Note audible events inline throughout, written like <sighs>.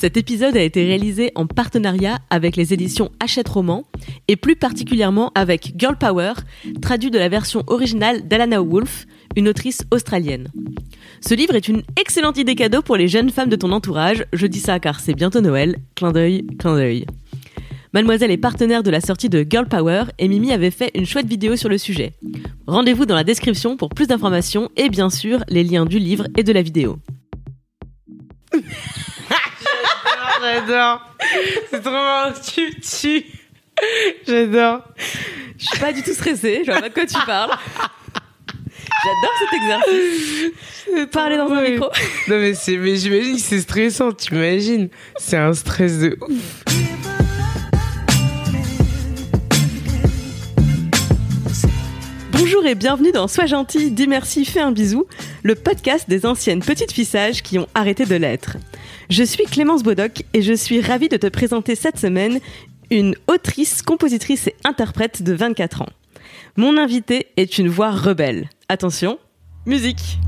Cet épisode a été réalisé en partenariat avec les éditions Hachette Roman et plus particulièrement avec Girl Power, traduit de la version originale d'Alana Wolf, une autrice australienne. Ce livre est une excellente idée cadeau pour les jeunes femmes de ton entourage. Je dis ça car c'est bientôt Noël. Clin d'œil, clin d'œil. Mademoiselle est partenaire de la sortie de Girl Power et Mimi avait fait une chouette vidéo sur le sujet. Rendez-vous dans la description pour plus d'informations et bien sûr les liens du livre et de la vidéo. J'adore. C'est trop marrant. Tu tu. J'adore. Je suis pas du tout stressée, je vois pas de quoi tu parles. J'adore cet exercice. Parler dans un micro. Non mais c'est mais j'imagine que c'est stressant, tu imagines C'est un stress de ouf. Bonjour et bienvenue dans Sois gentil, dis merci, fais un bisou, le podcast des anciennes petites fissages qui ont arrêté de l'être. Je suis Clémence Bodoc et je suis ravie de te présenter cette semaine une autrice, compositrice et interprète de 24 ans. Mon invitée est une voix rebelle. Attention, musique.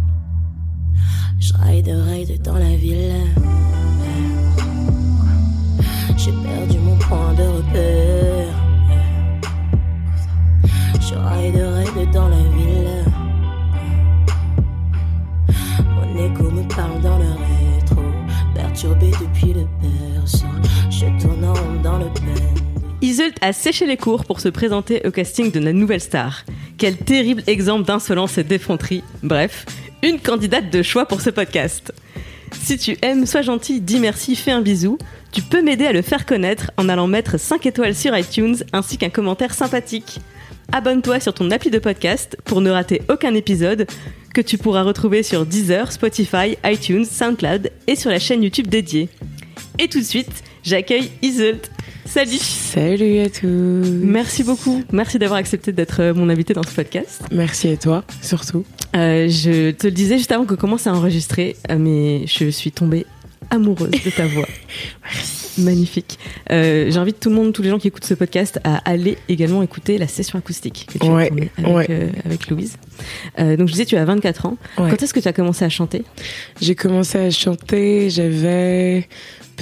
A séché les cours pour se présenter au casting de la nouvelle star. Quel terrible exemple d'insolence et d'effronterie. Bref, une candidate de choix pour ce podcast. Si tu aimes, sois gentil, dis merci, fais un bisou. Tu peux m'aider à le faire connaître en allant mettre 5 étoiles sur iTunes ainsi qu'un commentaire sympathique. Abonne-toi sur ton appli de podcast pour ne rater aucun épisode que tu pourras retrouver sur Deezer, Spotify, iTunes, SoundCloud et sur la chaîne YouTube dédiée. Et tout de suite, j'accueille. Salut Salut à tous. Merci beaucoup. Merci d'avoir accepté d'être euh, mon invité dans ce podcast. Merci à toi, surtout. Euh, je te le disais juste avant qu'on commence à enregistrer, euh, mais je suis tombée amoureuse de ta voix. <laughs> Magnifique. Euh, J'invite tout le monde, tous les gens qui écoutent ce podcast, à aller également écouter la session acoustique que tu Ouais, as tournée avec, ouais. euh, avec Louise. Euh, donc je disais, tu as 24 ans. Ouais. Quand est-ce que tu as commencé à chanter? J'ai commencé à chanter, j'avais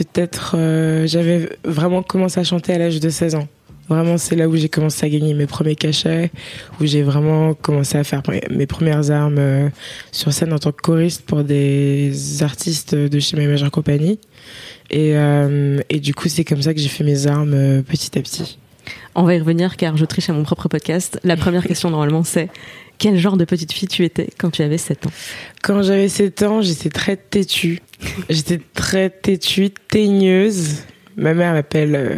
peut-être euh, j'avais vraiment commencé à chanter à l'âge de 16 ans. Vraiment, c'est là où j'ai commencé à gagner mes premiers cachets, où j'ai vraiment commencé à faire mes premières armes euh, sur scène en tant que choriste pour des artistes de chez My Major Company. Et, euh, et du coup, c'est comme ça que j'ai fait mes armes petit à petit. On va y revenir car je triche à mon propre podcast. La première question <laughs> normalement c'est quel genre de petite fille tu étais quand tu avais 7 ans Quand j'avais 7 ans, j'étais très têtue. <laughs> J'étais très têtue, teigneuse. Ma mère m'appelle euh,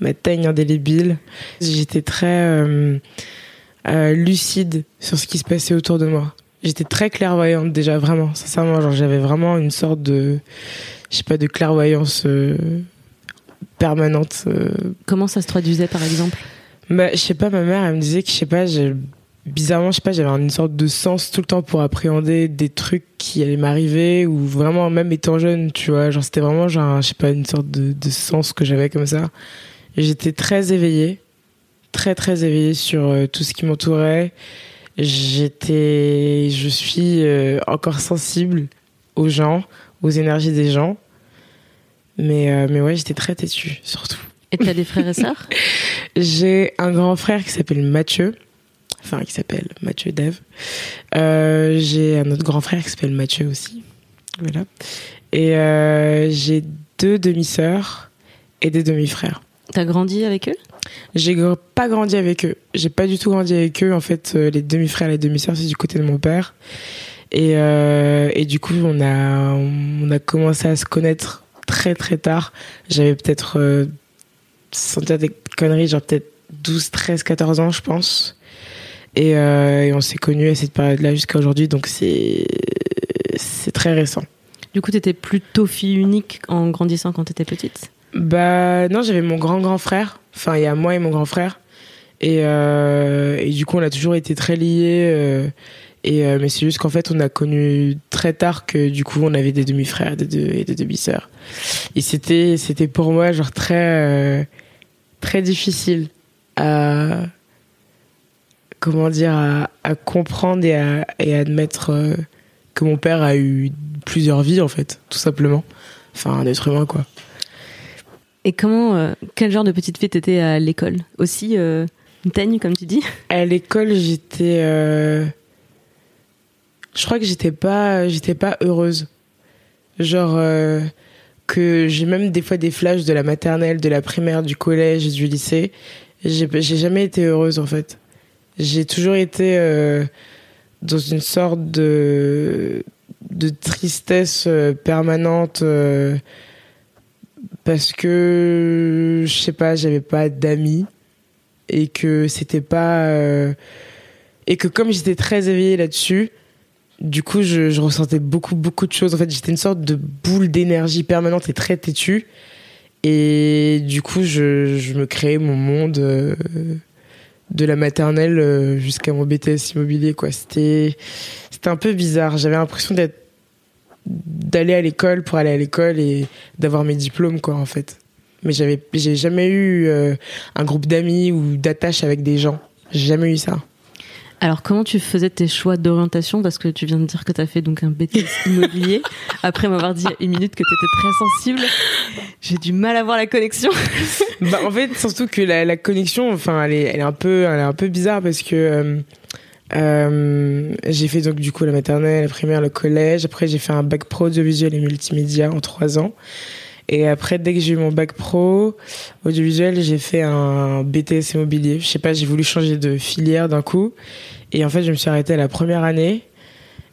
ma teigne indélébile. J'étais très euh, euh, lucide sur ce qui se passait autour de moi. J'étais très clairvoyante déjà, vraiment, sincèrement. Genre, j'avais vraiment une sorte de, je sais pas, de clairvoyance permanente. Comment ça se traduisait par exemple? Bah, je sais pas, ma mère, elle me disait que, je sais pas, bizarrement, je sais pas, j'avais une sorte de sens tout le temps pour appréhender des trucs qui allaient m'arriver, ou vraiment, même étant jeune, tu vois, genre, c'était vraiment, genre, je sais pas, une sorte de, de sens que j'avais comme ça. Et j'étais très éveillée, très, très éveillée sur euh, tout ce qui m'entourait. J'étais, je suis euh, encore sensible aux gens, aux énergies des gens. Mais, euh, mais ouais, j'étais très têtue, surtout. Et tu as des frères et sœurs? <laughs> J'ai un grand frère qui s'appelle Mathieu. Enfin, qui s'appelle Mathieu Dev. Euh, j'ai un autre grand frère qui s'appelle Mathieu aussi. Voilà. Et euh, j'ai deux demi-sœurs et des demi-frères. T'as grandi avec eux? J'ai pas grandi avec eux. J'ai pas du tout grandi avec eux. En fait, euh, les demi-frères et les demi-sœurs, c'est du côté de mon père. Et, euh, et du coup, on a, on a commencé à se connaître très très tard. J'avais peut-être, sans dire des conneries, genre peut-être 12, 13, 14 ans, je pense. Et, euh, et on s'est connus à cette période-là jusqu'à aujourd'hui. Donc c'est très récent. Du coup, t'étais plutôt fille unique en grandissant quand t'étais petite? Bah non, j'avais mon grand grand frère. Enfin, il y a moi et mon grand frère. Et, euh, et du coup, on a toujours été très liés. euh, et euh, mais c'est juste qu'en fait, on a connu très tard que du coup, on avait des demi-frères des, deux- et des demi-sœurs. Et c'était c'était pour moi genre très euh, très difficile à comment dire à, à comprendre et à, et à admettre euh, que mon père a eu plusieurs vies en fait, tout simplement. Enfin, un être humain quoi. Et comment, euh, quel genre de petite fille t'étais à l'école Aussi euh, une teigne, comme tu dis? À l'école, j'étais. euh, Je crois que j'étais pas, j'étais pas heureuse. Genre que j'ai même des fois des flashs de la maternelle, de la primaire, du collège, du lycée. J'ai jamais été heureuse en fait. J'ai toujours été euh, dans une sorte de de tristesse euh, permanente euh, parce que je sais pas, j'avais pas d'amis et que c'était pas et que comme j'étais très éveillée là-dessus du coup je, je ressentais beaucoup beaucoup de choses. En fait j'étais une sorte de boule d'énergie permanente et très têtue. Et du coup je, je me créais mon monde de la maternelle euh, jusqu'à mon BTS immobilier quoi. C'était c'était un peu bizarre. J'avais l'impression d'être d'aller à l'école pour aller à l'école et d'avoir mes diplômes quoi en fait. Mais j'avais j'ai jamais eu euh, un groupe d'amis ou d'attache avec des gens. J'ai jamais eu ça Alors, comment tu faisais tes choix d'orientation? Parce que tu viens de dire que tu as fait donc un BTS immobilier. <laughs> Après m'avoir dit il y a une minute que tu étais très sensible, j'ai du mal à voir la connexion. <laughs> bah, en fait surtout que la, la connexion enfin elle est, elle est un peu elle est un peu bizarre parce que euh, euh, j'ai fait donc du coup la maternelle la primaire le collège après j'ai fait un bac pro audiovisuel et multimédia en trois ans et après dès que j'ai eu mon bac pro audiovisuel j'ai fait un BTS immobilier. Je sais pas j'ai voulu changer de filière d'un coup. Et en fait je me suis arrêtée à la première année.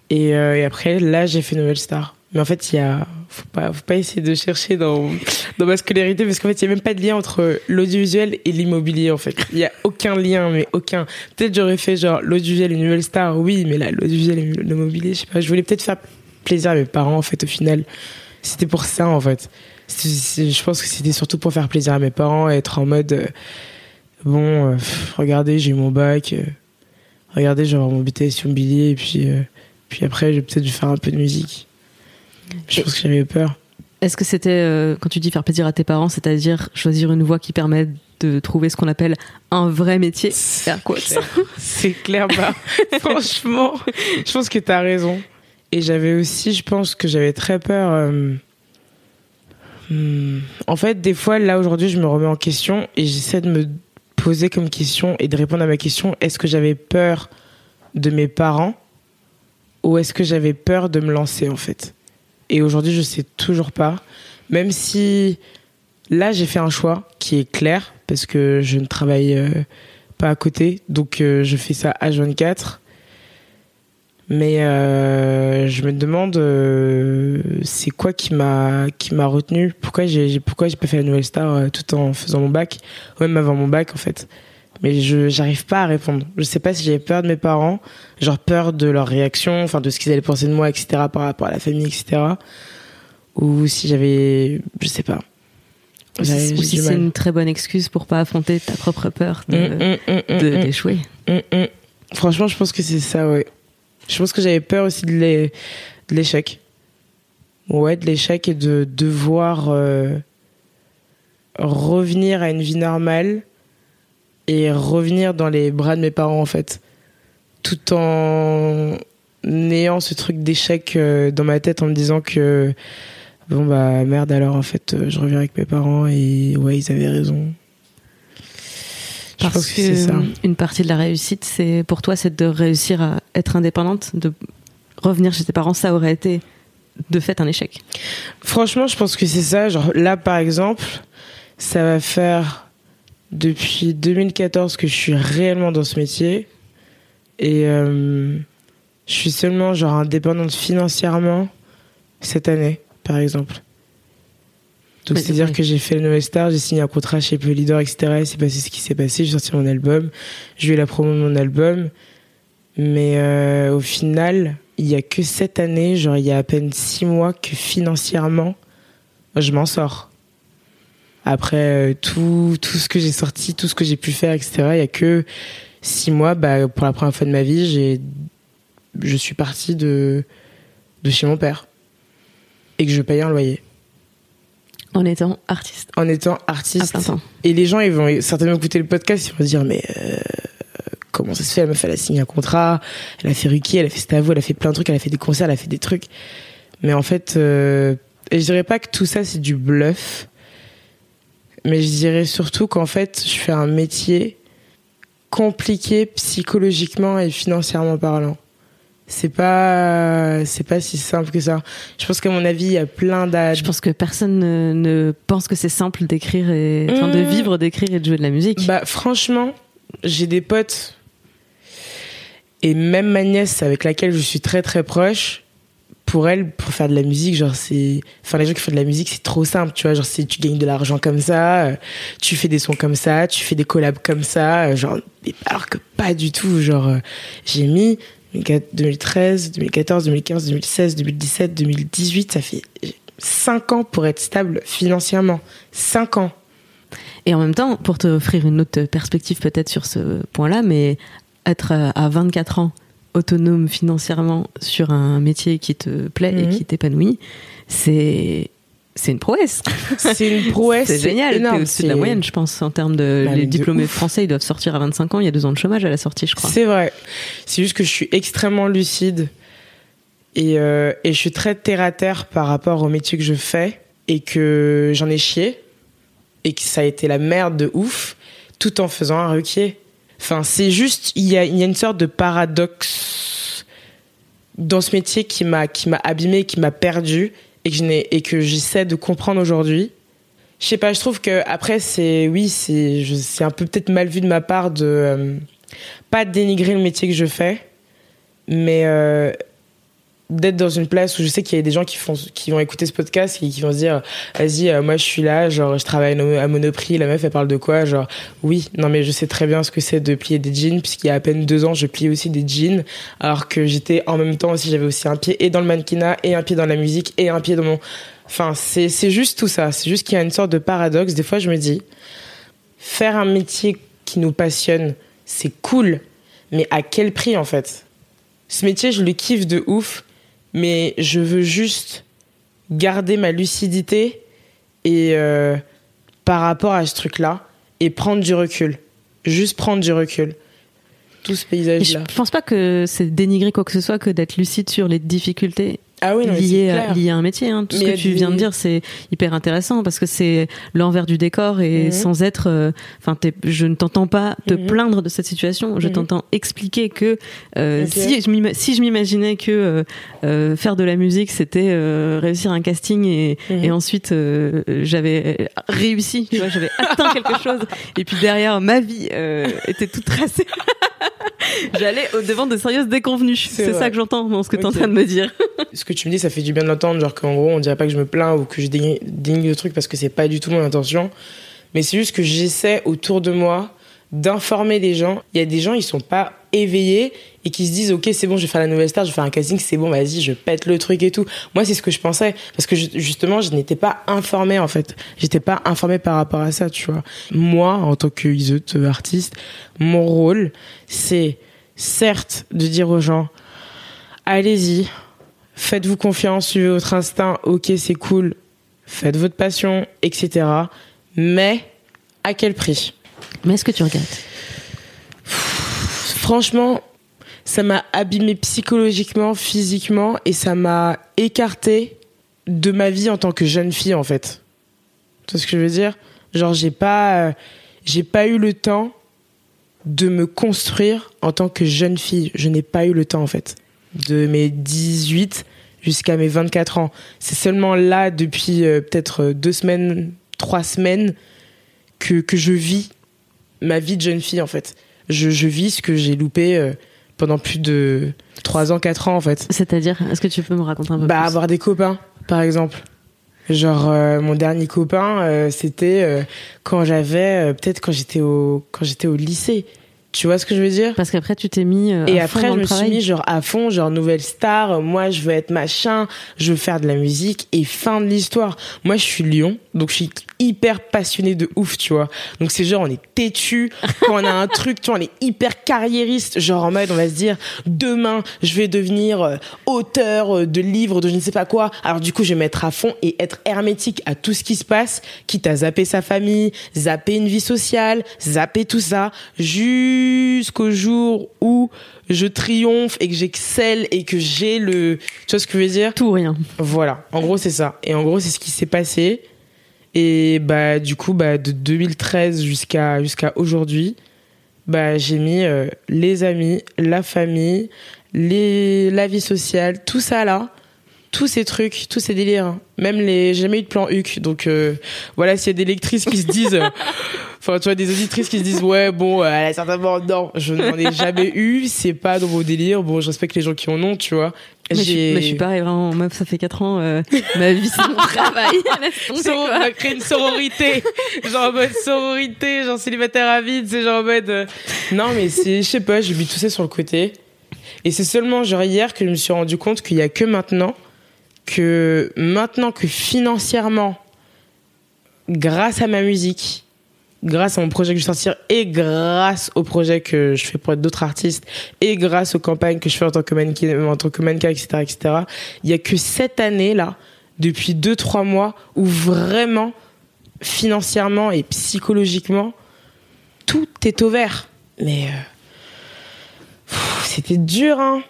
Et, euh, et après là j'ai fait Nouvelle Star. Mais en fait il y a faut pas faut pas essayer de chercher dans dans ma scolarité parce qu'en fait il y a même pas de lien entre l'audiovisuel et l'immobilier en fait. Il y a aucun lien mais aucun. Peut-être j'aurais fait genre l'audiovisuel et Nouvelle Star oui mais là l'audiovisuel et l'immobilier je sais pas. Je voulais peut-être faire plaisir à mes parents en fait au final. C'était pour ça en fait Je pense que c'était surtout pour faire plaisir à mes parents être en mode euh, bon euh, pff, regardez j'ai eu mon bac euh, regardez je vais avoir mon BTS immobilier et puis euh, puis après j'ai peut-être dû faire un peu de musique je Et- pense que j'avais peur Est-ce que c'était, quand tu dis faire plaisir à tes parents, c'est-à-dire choisir une voie qui permet de trouver ce qu'on appelle un vrai métier? C'est clair, bah, <laughs> franchement, je pense que t'as raison. Et j'avais aussi, je pense que j'avais très peur. Hmm, En fait, des fois, là, aujourd'hui, je me remets en question et j'essaie de me poser comme question et de répondre à ma question est-ce que j'avais peur de mes parents ou est-ce que j'avais peur de me lancer, en fait? Et aujourd'hui, je sais toujours pas. Même si là, j'ai fait un choix qui est clair parce que je ne travaille. euh, pas à côté, donc euh, je fais ça H24. Mais euh, je me demande euh, c'est quoi qui m'a qui m'a retenu? Pourquoi j'ai pourquoi j'ai pas fait la nouvelle star euh, tout en faisant mon bac? Ou même avant mon bac en fait mais je j'arrive pas à répondre je sais pas si j'avais peur de mes parents genre peur de leur réaction enfin de ce qu'ils allaient penser de moi etc par rapport à la famille etc ou si j'avais je sais pas Ou si, c'est une très bonne excuse pour pas affronter ta propre peur de- Mm, mm, mm, mm, de- mm. d'échouer. Mm, mm. Franchement, je pense que c'est ça, ouais. Je pense que j'avais peur aussi de l'é- de l'échec. Ouais, de l'échec et de devoir euh, revenir à une vie normale et revenir dans les bras de mes parents, en fait. Tout en ayant ce truc d'échec euh, dans ma tête en me disant que bon bah merde alors en fait euh, je reviens avec mes parents et ouais ils avaient raison. Je Parce pense que c'est ça. une partie de la réussite, c'est pour toi, c'est de réussir à être indépendante, de revenir chez tes parents. Ça aurait été de fait un échec. Franchement, je pense que c'est ça. Genre là, par exemple, ça va faire depuis 2014 que je suis réellement dans ce métier et euh, je suis seulement genre indépendante financièrement cette année, par exemple. Donc c'est-à-dire que j'ai fait le Nouvelle Star, j'ai signé un contrat chez Polydor, etc. Et c'est passé ce qui s'est passé. J'ai sorti mon album, j'ai eu la promo de mon album, mais euh, au final, il y a que cette année, genre il y a à peine six mois que financièrement, je m'en sors. Après euh, tout, tout ce que j'ai sorti, tout ce que j'ai pu faire, etc., il y a que six mois, bah, pour la première fois de ma vie, j'ai, je suis partie de, de chez mon père et que je paye un loyer. En étant artiste. En étant artiste. À plein temps. Et les gens, ils vont certainement écouter le podcast, ils vont se dire, mais euh, comment ça se fait La meuf, elle a signé un contrat, elle a fait Ruki, elle a fait Stavo, elle a fait plein de trucs, elle a fait des concerts, elle a fait des trucs. Mais en fait, euh, je dirais pas que tout ça, c'est du bluff. Mais je dirais surtout qu'en fait, je fais un métier compliqué psychologiquement et financièrement parlant. C'est pas, c'est pas si simple que ça. Je pense qu'à mon avis, il y a plein d'âges. Je pense que personne ne, ne pense que c'est simple d'écrire et enfin, de Mmh. vivre, d'écrire et de jouer de la musique. Bah, franchement, j'ai des potes et même ma nièce avec laquelle je suis très très proche. Pour elle, pour faire de la musique, genre c'est, enfin les gens qui font de la musique, c'est trop simple, tu vois, genre c'est tu gagnes de l'argent comme ça, euh, tu fais des sons comme ça, tu fais des collabs comme ça, euh, genre alors que pas du tout, genre euh, j'ai mis 2013, 2014, 2015, 2016, 2017, 2018, ça fait 5 ans pour être stable financièrement, 5 ans. Et en même temps, pour te offrir une autre perspective peut-être sur ce point-là, mais être euh, à 24 ans autonome financièrement sur un métier qui te plaît et Mhm. qui t'épanouit, c'est c'est une prouesse. C'est une <laughs> prouesse, c'est génial. T'es au-dessus de la moyenne, je pense, en termes de Bah, les de diplômés français, ils doivent sortir à 25 ans. Il y a deux ans de chômage à la sortie, je crois. C'est vrai. C'est juste que je suis extrêmement lucide et, euh, et je suis très terre à terre par rapport au métier que je fais et que j'en ai chié et que ça a été la merde de ouf tout en faisant un requier. Enfin, c'est juste, il y a, y a une sorte de paradoxe dans ce métier qui m'a qui m'a abîmé, qui m'a perdu et que je n'ai et que j'essaie de comprendre aujourd'hui. Je sais pas, je trouve que après c'est oui, c'est c'est un peu peut-être mal vu de ma part de euh, pas dénigrer le métier que je fais, mais euh, d'être dans une place où je sais qu'il y a des gens qui font qui vont écouter ce podcast et qui vont se dire vas-y euh, moi je suis là genre je travaille à Monoprix la meuf elle parle de quoi? Genre oui. Non mais je sais très bien ce que c'est de plier des jeans puisqu'il y a à peine deux ans je pliais aussi des jeans alors que j'étais en même temps aussi j'avais aussi un pied et dans le mannequinat et un pied dans la musique et un pied dans mon enfin c'est c'est juste tout ça. C'est juste qu'il y a une sorte de paradoxe. Des fois je me dis faire un métier qui nous passionne c'est cool mais à quel prix en fait? Ce métier je le kiffe de ouf mais je veux juste garder ma lucidité et euh, par rapport à ce truc-là et prendre du recul. Juste prendre du recul. Tout ce Et je paysage-là. pense pas que c'est dénigrer quoi que ce soit que d'être lucide sur les difficultés Ah oui, non, liées, à, liées à un métier. hein. Tout ce que tu viens de dire, c'est hyper intéressant parce que c'est l'envers du décor et Mhm. sans être. euh, Enfin, je ne t'entends pas te Mhm. plaindre de cette situation. Je Mhm. t'entends expliquer que euh, si je m'ima- si je m'imaginais que euh, euh, faire de la musique c'était euh, réussir un casting et, et ensuite euh, j'avais réussi, tu vois, j'avais atteint <laughs> quelque chose et puis derrière ma vie euh, était toute tracée. <laughs> <laughs> J'allais au devant de sérieuses déconvenues. C'est ça que j'entends dans ce que tu es en train de me dire. <laughs> Ce que tu me dis, ça fait du bien de l'entendre. Genre qu'en gros, on dirait pas que je me plains ou que je dénie le truc parce que c'est pas du tout mon intention. Mais c'est juste que j'essaie autour de moi d'informer les gens. Il y a des gens, ils sont pas éveillés et qui se disent ok c'est bon je vais faire la nouvelle star je vais faire un casting c'est bon vas-y je pète le truc et tout. Moi c'est ce que je pensais parce que je- justement je n'étais pas informée en fait. J'étais pas informée par rapport à ça tu vois. Moi en tant que euh, artiste mon rôle c'est certes de dire aux gens allez-y faites-vous confiance suivez votre instinct ok c'est cool faites votre passion etc mais à quel prix? Mais est-ce que tu regrettes? Franchement, ça m'a abîmé psychologiquement, physiquement, et ça m'a écarté de ma vie en tant que jeune fille, en fait. Tu vois ce que je veux dire? Genre, j'ai pas, euh, pas eu le temps de me construire en tant que jeune fille. Je n'ai pas eu le temps, en fait. De mes 18 jusqu'à mes 24 ans. C'est seulement là, depuis euh, peut-être euh, deux semaines, trois semaines, que, que je vis ma vie de jeune fille, en fait je, je vis ce que j'ai loupé pendant plus de 3 ans, 4 ans en fait. C'est-à-dire, est-ce que tu peux me raconter un peu Bah plus avoir des copains, par exemple. Genre euh, mon dernier copain, euh, c'était euh, quand j'avais peut-être quand j'étais au quand j'étais au lycée. Tu vois ce que je veux dire? Parce qu'après, tu t'es mis. Et après, je me suis mis genre à fond, genre nouvelle star. Moi, je veux être machin. Je veux faire de la musique. Et fin de l'histoire. Moi, je suis Lyon, donc je suis hyper passionnée de ouf, tu vois. Donc c'est genre on est têtu <laughs> quand on a un truc, tu vois, on est hyper carriériste. Genre en mode, on va se dire demain, je vais devenir euh, auteur euh, de livres, de je ne sais pas quoi. Alors du coup, je vais mettre à fond et être hermétique à tout ce qui se passe, quitte à zapper sa famille, zapper une vie sociale, zapper tout ça, jusqu'au jour où je triomphe et que j'excelle et que j'ai le, tu vois ce que je veux dire? Tout ou rien. Voilà, en gros c'est ça. Et en gros c'est ce qui s'est passé. Et bah du coup bah de 2013 jusqu'à aujourd'hui, bah j'ai mis euh, les amis, la famille, les la vie sociale, tout ça là, tous ces trucs, tous ces délires. Même les j'ai jamais eu de plan HUC. Donc euh, voilà, s'il y a des lectrices qui se disent euh, <laughs> Enfin, tu vois, des auditrices qui se disent, ouais, bon, euh, a certainement, non, je n'en ai jamais eu, c'est pas dans vos délires. Bon, je respecte les gens qui en ont, tu vois. Mais je, suis- mais je suis pareil, vraiment. Meuf, ça fait 4 ans. euh, ma vie, c'est mon <laughs> travail. Tomber, on quoi. a créé une sororité genre en mode sororité genre célibataire à vide c'est genre en mode euh, non mais c'est je sais pas j'ai mis tout ça sur le côté et c'est seulement genre hier que je me suis rendu compte qu'il y a que maintenant que maintenant que financièrement grâce à ma musique grâce à mon projet que je vais sortir et grâce au projet que je fais pour d'autres artistes et grâce aux campagnes que je fais en tant que mannequin, en tant que mannequin etc., etc., il y a que cette année là, depuis deux trois mois, où vraiment financièrement et psychologiquement tout est au vert. Mais euh, c'était dur, hein.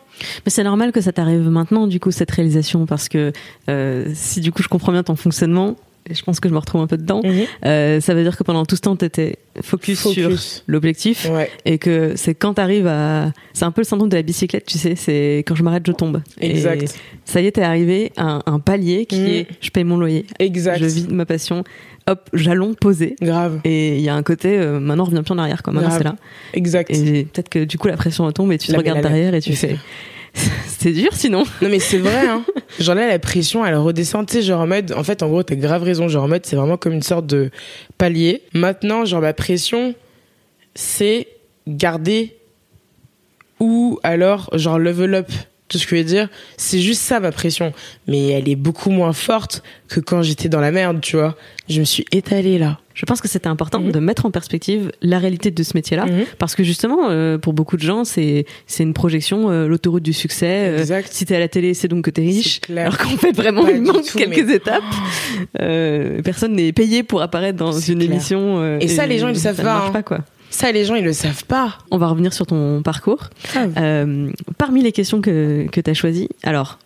Mais c'est normal que ça t'arrive maintenant, du coup, cette réalisation, parce que euh, si du coup je comprends bien ton fonctionnement, et je pense que je me retrouve un peu dedans, euh, ça veut dire que pendant tout ce temps, t'étais focus, sur l'objectif, Ouais, et que c'est quand t'arrives à... C'est un peu le syndrome de la bicyclette, tu sais, c'est quand je m'arrête, je tombe. exact. Et ça y est, t'es arrivé à un, un palier qui Mm. est je paye mon loyer, Exact. je vis de ma passion, hop, jalon posé. Grave. Et il y a un côté, euh, maintenant on revient plus en arrière, quoi. Maintenant c'est là. Exact. Et peut-être que du coup la pression retombe et tu te regardes derrière et tu fais. <laughs> c'est- dur sinon. Non mais c'est vrai hein. Genre là la pression elle redescend tu sais genre en mode en fait en gros t'as grave raison genre en mode c'est vraiment comme une sorte de palier. Maintenant genre ma pression c'est garder ou alors genre level up. Tout ce que je veux dire, c'est juste ça ma pression, mais elle est beaucoup moins forte que quand j'étais dans la merde, tu vois. Je me suis étalée là. Je pense que c'était important Mhm. de mettre en perspective la réalité de ce métier-là, Mhm. parce que justement, euh, pour beaucoup de gens, c'est c'est une projection, euh, l'autoroute du succès. euh, Exact. si t'es à la télé, c'est donc que t'es riche. Clair. Alors qu'en fait, vraiment, il manque tout, quelques mais- étapes. Euh, personne n'est payé pour apparaître dans une clair. émission. Et ça, les gens, ils le savent ça pas, marche hein. pas, quoi. Ça les gens ils le savent pas. On va revenir sur ton parcours. Grave. Euh, parmi les questions que, que tu as choisies, alors,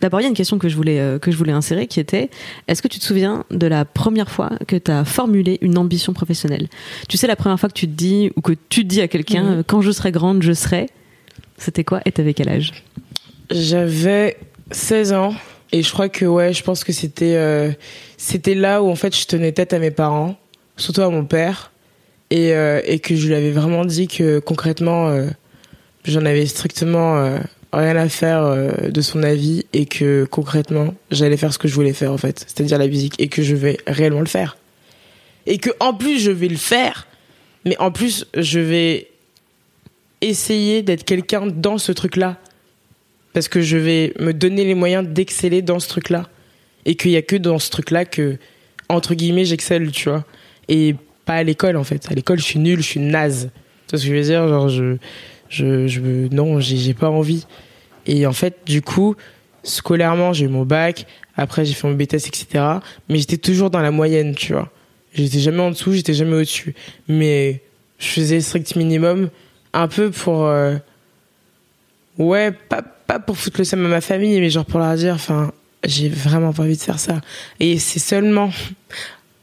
d'abord, il y a une question que je voulais, euh, que je voulais insérer qui était est-ce que tu te souviens de la première fois que tu as formulé une ambition professionnelle? Tu sais, la première fois que tu te dis, ou que tu dis à quelqu'un Mhm. quand je serai grande, je serai, c'était quoi et t'avais quel âge? J'avais 16 ans et je crois que ouais, je pense que c'était euh, c'était là où en fait je tenais tête à mes parents, surtout à mon père et euh, et que je lui avais vraiment dit que concrètement euh, j'en avais strictement euh, rien à faire euh, de son avis et que concrètement j'allais faire ce que je voulais faire en fait, c'est-à-dire la musique et que je vais réellement le faire. Et que en plus je vais le faire, mais en plus je vais essayer d'être quelqu'un dans ce truc-là. Parce que je vais me donner les moyens d'exceller dans ce truc-là. Et qu'il y a que dans ce truc-là que entre guillemets j'excelle, tu vois, et pas à l'école en fait. À l'école, je suis nul, je suis naze. Tu vois ce que je veux dire? Genre je je je non, j'ai pas envie. Et en fait, du coup, scolairement, j'ai eu mon bac, après j'ai fait mon BTS etc. mais j'étais toujours dans la moyenne, tu vois. J'étais jamais en dessous, j'étais jamais au-dessus. Mais je faisais strict minimum un peu pour euh, Ouais, pas, pas pour foutre le seum à ma famille, mais genre pour leur dire, enfin, j'ai vraiment pas envie de faire ça. Et c'est seulement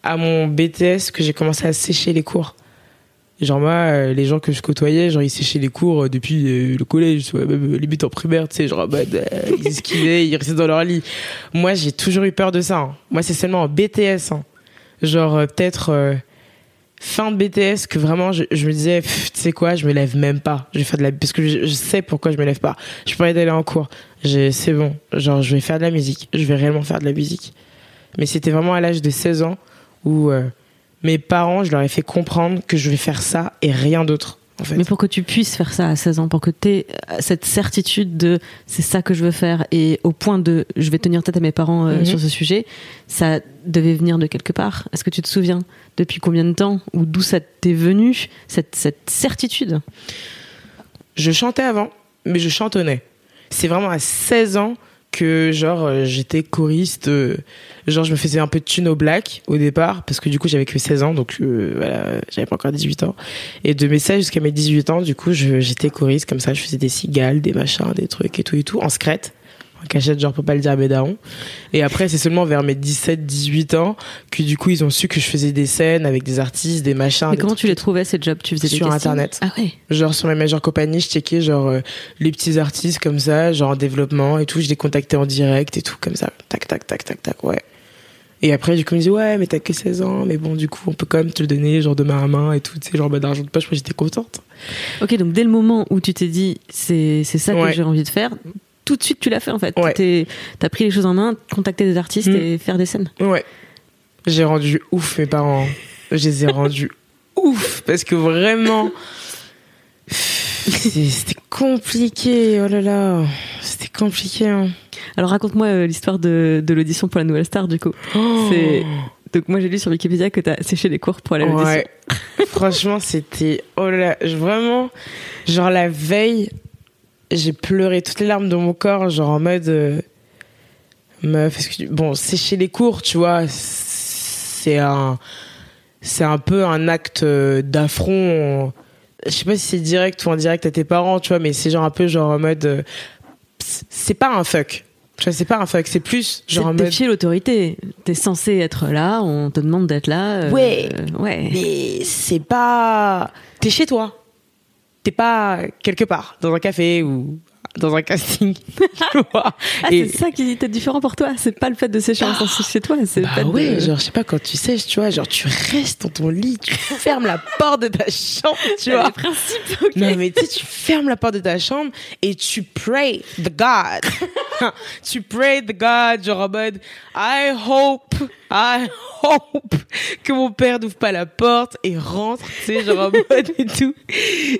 à mon BTS que j'ai commencé à sécher les cours. Genre moi, euh, les gens que je côtoyais, genre ils séchaient les cours euh, depuis euh, le collège, limite en primaire, tu sais, genre euh, <laughs> ils esquivaient, ils restaient dans leur lit. Moi, j'ai toujours eu peur de ça. hein. Moi, c'est seulement en BTS. hein. Genre peut-être euh, fin de BTS que vraiment je, je me disais, tu sais quoi, je me lève même pas. Je vais faire de la parce que je, je sais pourquoi je me lève pas. Je peux aller en cours. C'est bon. Genre je vais faire de la musique. Je vais réellement faire de la musique. Mais c'était vraiment à l'âge de 16 ans où euh, mes parents, je leur ai fait comprendre que je vais faire ça et rien d'autre. en fait. Mais pour que tu puisses faire ça à 16 ans, pour que tu aies cette certitude de c'est ça que je veux faire et au point de je vais tenir tête à mes parents euh, Mhm. sur ce sujet, ça devait venir de quelque part. Est-ce que tu te souviens depuis combien de temps ou d'où ça t'est venu, cette, cette certitude? Je chantais avant, mais je chantonnais. C'est vraiment à 16 ans que genre euh, j'étais choriste euh, genre je me faisais un peu de tune au black au départ parce que du coup j'avais que 16 ans donc euh, voilà j'avais pas encore 18 ans. Et de mes 16 jusqu'à mes 18 ans du coup j'étais choriste comme ça je faisais des cigales des machins des trucs et tout et tout en secrète cachette genre pour pas le dire à mes darons et après c'est seulement vers mes 17 18 ans que du coup ils ont su que je faisais des scènes avec des artistes des machins Mais des comment tu les trouvais ces jobs? Tu faisais des Sur Internet. Ah ouais. Genre sur mes majeures compagnies, je checkais genre euh, les petits artistes comme ça, genre en développement et tout, je les contactais en direct et tout comme ça. Tac tac tac tac tac, ouais. Et après du coup ils me disaient ouais mais t'as que 16 ans, mais bon du coup on peut quand même te le donner genre de main à main et tout, tu sais genre bah, d'argent de poche, moi j'étais contente. Ok, donc dès le moment où tu t'es dit c'est c'est ça Ouais. que j'ai envie de faire, tout de suite tu l'as fait en fait. Ouais. T'es- T'as pris les choses en main, contacter des artistes Mm. et faire des scènes. Ouais. J'ai rendu ouf mes parents. Je les ai rendus <laughs> ouf parce que vraiment <laughs> c'est- c'était compliqué, oh là là, c'était compliqué. Hein. Alors raconte-moi euh, l'histoire de, de l'audition pour la nouvelle star du coup. C'est donc moi j'ai lu sur Wikipédia que t'as séché les cours pour aller à l'audition. Ouais. <laughs> Franchement, c'était oh là, là, je- vraiment genre la veille, j'ai pleuré toutes les larmes de mon corps, genre en mode euh, meuf. que Bon, sécher les cours, tu vois, c'est un c'est un peu un acte euh, d'affront. Je sais pas si c'est direct ou indirect à tes parents, tu vois, mais c'est genre un peu genre en mode euh, c'est pas un fuck. Tu vois, c'est pas un fuck, c'est plus C'est genre en de mode défier l'autorité. T'es censé être là, on te demande d'être là. euh, Ouais. ouais. Mais c'est pas. T'es chez toi. T'es pas quelque part, dans un café ou dans un casting. <laughs> tu vois. Ah, Et- c'est ça qui était différent pour toi. C'est pas le fait de sécher en sens chez toi. C'est Bah ouais, de... genre, je sais pas, quand tu sèches, tu vois, genre, tu restes dans ton lit, tu <laughs> fermes la porte de ta chambre, tu vois. Les principes, ok. Non, mais tu sais, tu fermes la porte de ta chambre et tu pray the God. <laughs> tu pray the God, genre en mode, I hope, Hope que mon père n'ouvre pas la porte et rentre, tu sais, genre en <laughs> mode et tout.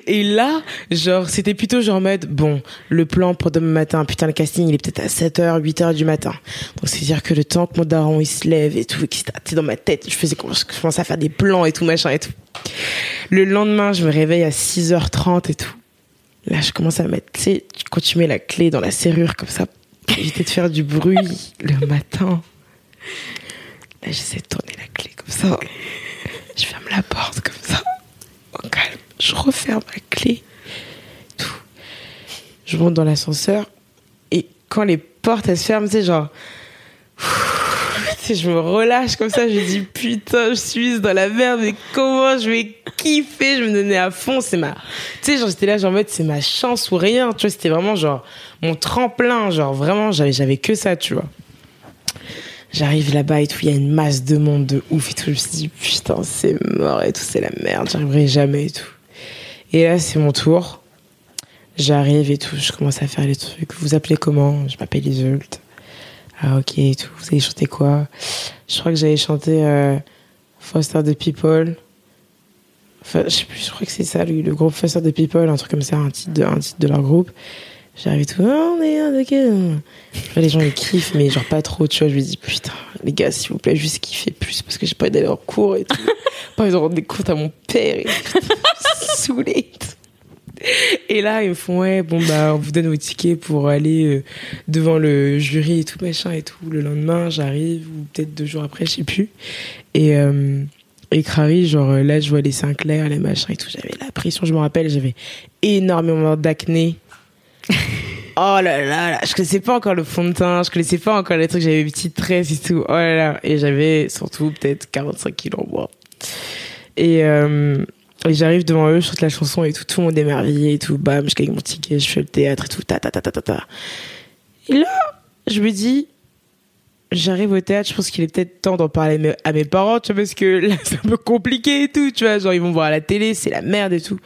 Et là, genre, c'était plutôt genre en mode, bon, le plan pour demain matin, putain, le casting, il est peut-être à 7h, 8h du matin. Donc, c'est-à-dire que le temps que mon daron, il se lève et tout, et qu'il était dans ma tête, je faisais, je commençais à faire des plans et tout, machin et tout. Le lendemain, je me réveille à 6h30 et tout. Là, je commence à mettre, tu sais, quand tu mets la clé dans la serrure comme ça, pour éviter de faire du bruit le matin. Là, j'essaie de tourner la clé comme ça. Je ferme la porte comme ça. Au calme. Je referme la clé. Tout. Je monte dans l'ascenseur. Et quand les portes, elles se ferment, sais, genre. <laughs> Je me relâche comme ça, je dis putain, je suis dans la merde, mais comment je vais kiffer, je me donnais à fond, c'est ma. Tu sais, genre j'étais là, genre en mode c'est ma chance ou rien, tu vois, c'était vraiment genre mon tremplin, genre vraiment, j'avais que ça, tu vois. J'arrive là-bas et tout, il y a une masse de monde de ouf et tout, je me suis dit putain, c'est mort et tout, c'est la merde, j'arriverai jamais et tout. Et là, c'est mon tour. J'arrive et tout, je commence à faire les trucs. Vous appelez comment? Je m'appelle Iseult. Ah ok et tout. Vous allez chanter quoi? Je crois que j'allais chanter euh, Foster the People. Enfin, je sais plus, je crois que c'est ça, le, le groupe Foster the People, un truc comme ça, un titre un titre de leur groupe. J'arrive tout, oh, on est un, ok. Les gens ils kiffent, mais genre pas trop, tu vois. Je me dis, putain, les gars, s'il vous plaît, juste kiffez plus parce que j'ai pas d'aller en cours et tout. <laughs> pas envie de rendre des comptes à mon père et tout. <laughs> Saoulé. Et là, ils me font, ouais, bon, bah, on vous donne vos tickets pour aller euh, devant le jury et tout, machin et tout. Le lendemain, j'arrive, ou peut-être deux jours après, je sais plus. Et, euh, et Crary, genre, euh, là, je vois les Sinclair, les machins et tout. J'avais la pression, je me rappelle, j'avais énormément d'acné. <laughs> Oh là là là, je connaissais pas encore le fond de teint, je connaissais pas encore les trucs, j'avais des petites tresses et tout. Oh là là, et j'avais surtout peut-être 45 kilos en moi. Et, euh, et j'arrive devant eux, je chante la chanson et tout, tout le monde est émerveillé et tout, bam, je gagne mon ticket, je fais le théâtre et tout, ta ta ta ta ta ta. Et là, je me dis, j'arrive au théâtre, je pense qu'il est peut-être temps d'en parler à mes- parents, tu vois, parce que là, <laughs> c'est un peu compliqué et tout, tu vois, genre ils vont voir à la télé, c'est la merde et tout.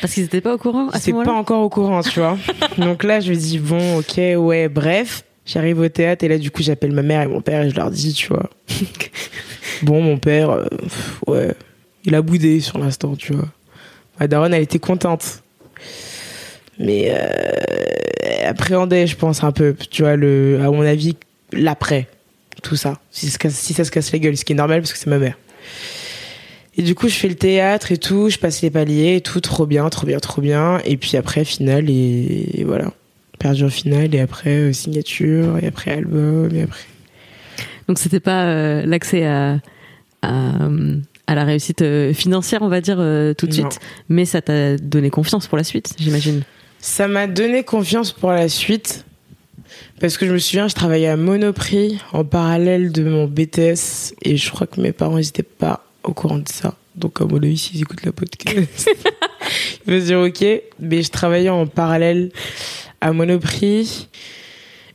Parce qu'ils étaient pas au courant à ce C'est pas moment-là. encore au courant, tu vois. <laughs> Donc là, je me dis, bon, ok, ouais, bref. J'arrive au théâtre et là, du coup, j'appelle ma mère et mon père et je leur dis, tu vois. <laughs> bon, mon père, euh, pff, ouais, il a boudé sur l'instant, tu vois. Ma daronne, elle était contente. Mais euh, elle appréhendait, je pense, un peu, tu vois, le, à mon avis, l'après. Tout ça. Si ça, se casse, si ça se casse la gueule, ce qui est normal parce que c'est ma mère. Et du coup, je fais le théâtre et tout, je passe les paliers et tout, trop bien, trop bien, trop bien. Et puis après, finale, et, et voilà. Perdu en finale, et après, euh, signature, et après, album, et après. Donc c'était pas euh, l'accès à, à, à la réussite euh, financière, on va dire, euh, tout de Non. suite, mais ça t'a donné confiance pour la suite, j'imagine. Ça m'a donné confiance pour la suite. Parce que je me souviens, je travaillais à Monoprix en parallèle de mon BTS. Et je crois que mes parents n'étaient pas au courant de ça. Donc, à mon avis, s'ils écoutent la podcast, <laughs> ils vont se dire OK. Mais je travaillais en parallèle à Monoprix.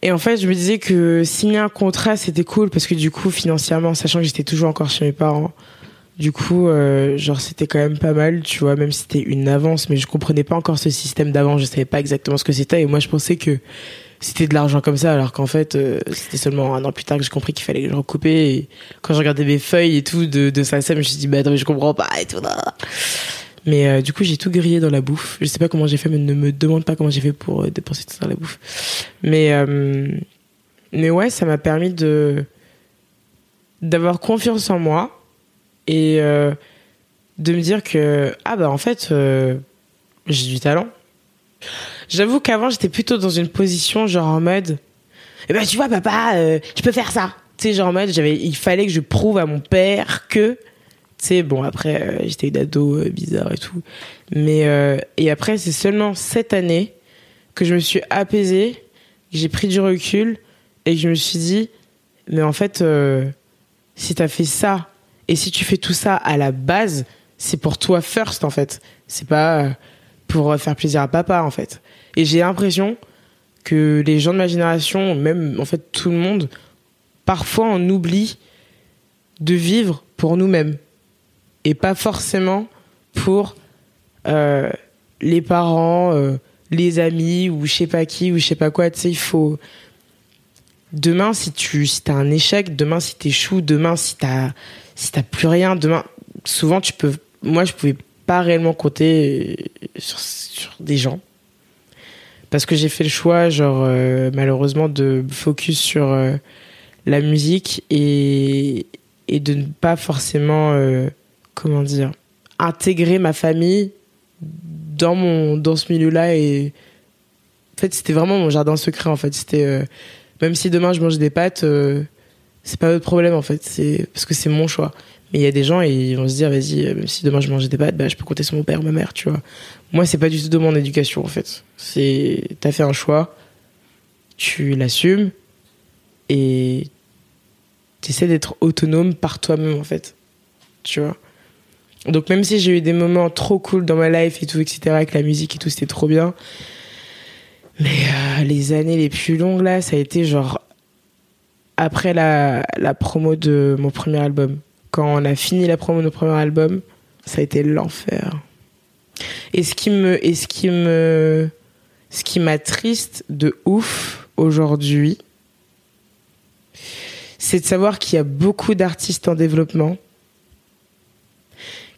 Et en fait, je me disais que signer un contrat, c'était cool. Parce que du coup, financièrement, sachant que j'étais toujours encore chez mes parents, du coup, euh, genre, c'était quand même pas mal, tu vois, même si c'était une avance, mais je comprenais pas encore ce système d'avance, je savais pas exactement ce que c'était, et moi, je pensais que c'était de l'argent comme ça, alors qu'en fait, euh, c'était seulement un an plus tard que j'ai compris qu'il fallait que je recoupe, et quand je regardais mes feuilles et tout de, de ça, je me suis dit, bah attends, je comprends pas, et tout. Mais euh, du coup, j'ai tout grillé dans la bouffe. Je sais pas comment j'ai fait, mais ne me demande pas comment j'ai fait pour euh, dépenser tout dans la bouffe. Mais, euh, mais ouais, ça m'a permis de d'avoir confiance en moi et euh, de me dire que ah bah en fait euh, j'ai du talent. J'avoue qu'avant j'étais plutôt dans une position genre en mode eh ben tu vois papa euh, je peux faire ça. Tu sais genre en mode j'avais il fallait que je prouve à mon père que tu sais bon après euh, j'étais une ado euh, bizarre et tout mais euh, et après c'est seulement cette année que je me suis apaisée, que j'ai pris du recul et que je me suis dit mais en fait si t'as fait ça et si tu fais tout ça à la base, c'est pour toi first en fait. C'est pas pour faire plaisir à papa en fait. Et j'ai l'impression que les gens de ma génération, même en fait tout le monde, parfois on oublie de vivre pour nous-mêmes et pas forcément pour euh, les parents, euh, les amis ou je sais pas qui ou je sais pas quoi. Tu sais, il faut demain si tu si t'as un échec, demain si t'échoues, demain si t'as si t'as plus rien, demain souvent tu peux. Moi, je pouvais pas réellement compter sur, sur des gens parce que j'ai fait le choix, genre euh, malheureusement, de focus sur euh, la musique et de ne pas forcément euh, comment dire intégrer ma famille dans ce milieu-là et en c'était vraiment mon jardin secret en fait. C'était même si demain je mange des pâtes c'est pas votre problème en fait. Parce que c'est mon choix mais il y a des gens ils vont se dire vas-y euh, même si demain je mange des pâtes bah je peux compter sur mon père ma mère tu vois. Moi c'est pas du tout de mon éducation en fait. C'est t'as fait un choix tu l'assumes et t'essaies d'être autonome par toi-même en fait. Tu vois. Donc même si j'ai eu des moments trop cool dans ma life et tout etc avec la musique et tout c'était trop bien. Mais euh, les années les plus longues là ça a été genre après la, la promo de mon premier album quand on a fini la promo de mon premier album ça a été l'enfer et ce qui me et ce qui me ce qui m'attriste de ouf aujourd'hui c'est de savoir qu'il y a beaucoup d'artistes en développement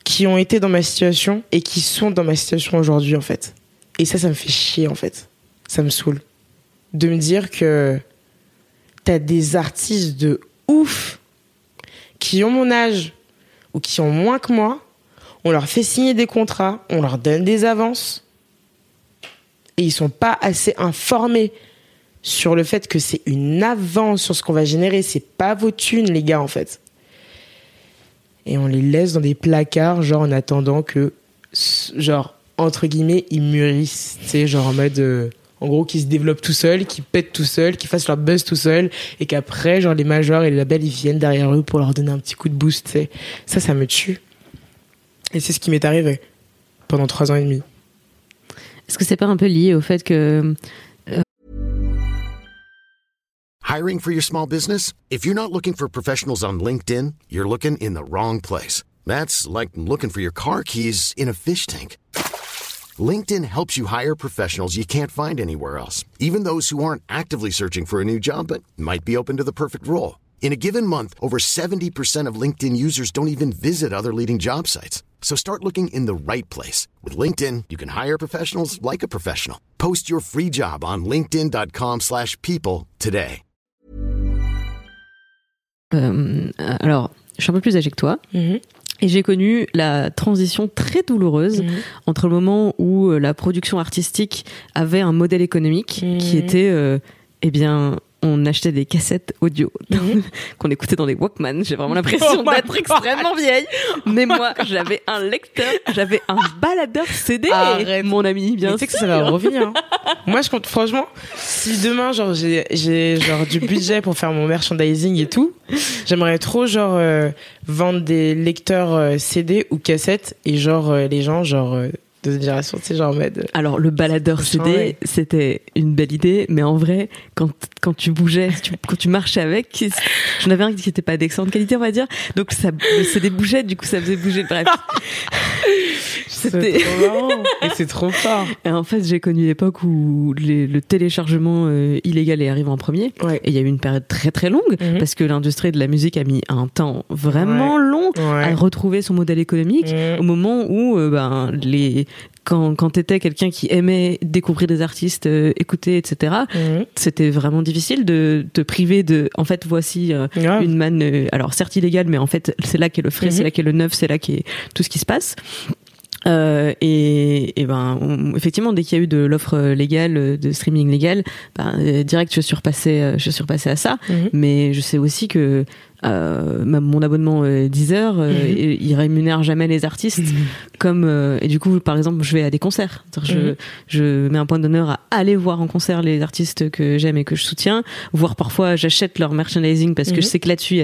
qui ont été dans ma situation et qui sont dans ma situation aujourd'hui en fait. Et ça, ça me fait chier en fait. Ça me saoule. De me dire que t'as des artistes de ouf qui ont mon âge ou qui ont moins que moi. On leur fait signer des contrats, on leur donne des avances et ils sont pas assez informés sur le fait que c'est une avance sur ce qu'on va générer. C'est pas vos thunes, les gars, en fait. Et on les laisse dans des placards, genre en attendant que, genre, entre guillemets, ils mûrissent. Tu sais, genre en mode. euh, en gros, qu'ils se développent tout seuls, qu'ils pètent tout seuls, qu'ils fassent leur buzz tout seuls, et qu'après, genre, les majors et les labels, ils viennent derrière eux pour leur donner un petit coup de boost, tu sais. Ça, ça me tue. Et c'est ce qui m'est arrivé pendant trois ans et demi. Est-ce que c'est pas un peu lié au fait que Hiring for your small business? If you're not looking for professionals on LinkedIn, you're looking in the wrong place. That's like looking for your car keys in a fish tank. LinkedIn helps you hire professionals you can't find anywhere else, even those who aren't actively searching for a new job but might be open to the perfect role. In a given month, over 70% of LinkedIn users don't even visit other leading job sites. So start looking in the right place. With LinkedIn, you can hire professionals like a professional. Post your free job on linkedin.com/people slash people today. Euh, alors, je suis un peu plus âgée que toi. Mhm. Et j'ai connu la transition très douloureuse Mhm. entre le moment où euh, la production artistique avait un modèle économique qui était, euh, eh bien, on achetait des cassettes audio Mhm. <laughs> qu'on écoutait dans des Walkman. J'ai vraiment l'impression Oh d'être extrêmement vieille. Mais moi, j'avais un lecteur, j'avais un baladeur CD, Arrête. mon ami, Mais bien tu sais que ça, va revenir. hein. Moi, je compte, franchement, si demain, genre, j'ai, j'ai, genre, du budget pour faire mon merchandising et tout, j'aimerais trop, genre, euh, vendre des lecteurs euh, CD ou cassettes et, genre, euh, les gens, genre, de génération, sais, genre, en mode. euh, Alors le baladeur CD, c'était une belle idée, mais en vrai, quand quand tu bougeais, tu- quand tu marchais avec, <laughs> j'en avais un qui n'était pas d'excellente qualité, on va dire. Donc ça, c'est des bougettes, du coup ça faisait bouger. Bref, <laughs> c'était. C'est trop. <laughs> Et c'est trop fort. Et en fait, j'ai connu l'époque où les- le téléchargement euh, illégal est arrivé en premier. Ouais. Et il y a eu une période très très longue Mhm. parce que l'industrie de la musique a mis un temps vraiment long Ouais. à retrouver son modèle économique Mhm. au moment où euh, ben les quand quand t'étais quelqu'un qui aimait découvrir des artistes, euh, écouter, etc. Mhm. C'était vraiment difficile de te priver de. En fait, voici euh, une manne. euh, alors certes illégale, mais en fait c'est là qu'est le frais, c'est là qu'est le neuf, c'est là qu'est tout ce qui se passe. Euh, et, et ben on- effectivement dès qu'il y a eu de l'offre légale de streaming légal ben, euh, direct je suis repassé euh, je suis repassé à ça Mhm. mais je sais aussi que euh, mon abonnement euh, Deezer euh, Mhm. il, il rémunère jamais les artistes comme euh, et du coup par exemple je vais à des concerts C'est-à-dire, Mhm. je, je mets un point d'honneur à aller voir en concert les artistes que j'aime et que je soutiens voire parfois j'achète leur merchandising parce que Mhm. je sais que là-dessus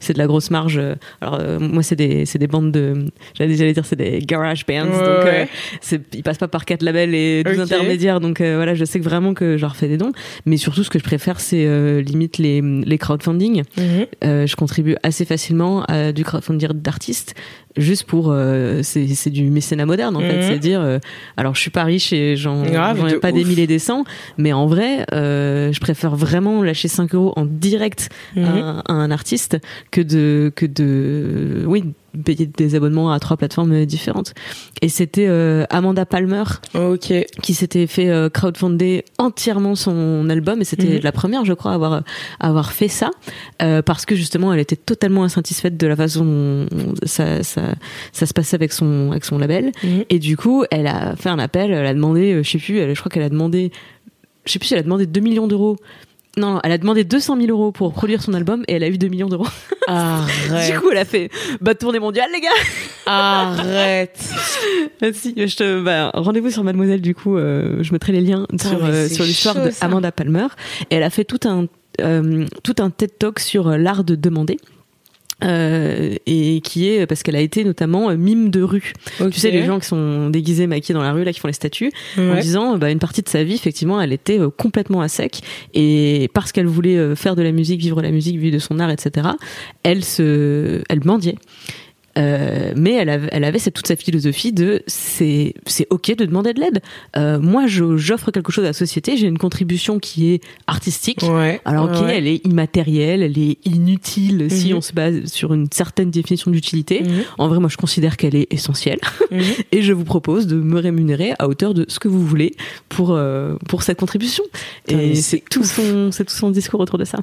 c'est de la grosse marge alors euh, moi c'est des c'est des bandes de j'allais dire c'est des garage bands Ouais, donc euh, ouais. ils passent pas par quatre labels et 12 Ok. intermédiaires donc euh, voilà je sais que vraiment que je leur fais des dons mais surtout ce que je préfère c'est euh, limite les les crowdfunding Mhm. euh, je contribue assez facilement à du crowdfunding d'artistes juste pour euh, c'est du mécénat moderne en fait Mhm. c'est dire euh, alors je suis pas riche et j'en ai pas des milliers des cents mais en vrai euh, je préfère vraiment lâcher 5 euros en direct Mhm. à, à un artiste que de que de oui payer des abonnements à trois plateformes différentes et c'était euh, Amanda Palmer Ok. qui s'était fait euh, crowdfunder entièrement son album et c'était Mhm. la première je crois à avoir à avoir fait ça euh, parce que justement elle était totalement insatisfaite de la façon dont ça, ça, ça se passait avec son avec son label Mhm. et du coup elle a fait un appel elle a demandé euh, je sais plus elle, je crois qu'elle a demandé je sais plus elle a demandé 2 millions d'euros non, elle a demandé 200 000 euros pour produire son album et elle a eu 2 millions d'euros. Arrête. <laughs> Du coup, elle a fait bah tournée mondiale, les gars. Arrête. <laughs> Si, je te bah, rendez-vous sur Mademoiselle du coup, euh, je mettrai les liens Putain, sur euh, sur l'histoire chaud, de ça. Amanda Palmer et elle a fait tout un euh, tout un TED Talk sur l'art de demander. Euh, et qui est parce qu'elle a été notamment euh, mime de rue. Tu sais les gens qui sont déguisés maquillés dans la rue là qui font les statues en disant bah, une partie de sa vie effectivement elle était euh, complètement à sec. Et parce qu'elle voulait euh, faire de la musique vivre la musique vivre de son art etc elle se elle mendiait Euh, mais elle avait, elle avait cette, toute sa philosophie de c'est c'est ok de demander de l'aide. Euh, moi, je- j'offre quelque chose à la société, j'ai une contribution qui est artistique. Ouais. Alors ok, Ouais. elle est immatérielle, elle est inutile si Mhm. on se base sur une certaine définition d'utilité. Mhm. En vrai, moi, je considère qu'elle est essentielle Mhm. <laughs> et je vous propose de me rémunérer à hauteur de ce que vous voulez pour euh, pour cette contribution. Et c'est tout son c'est tout son discours autour de ça.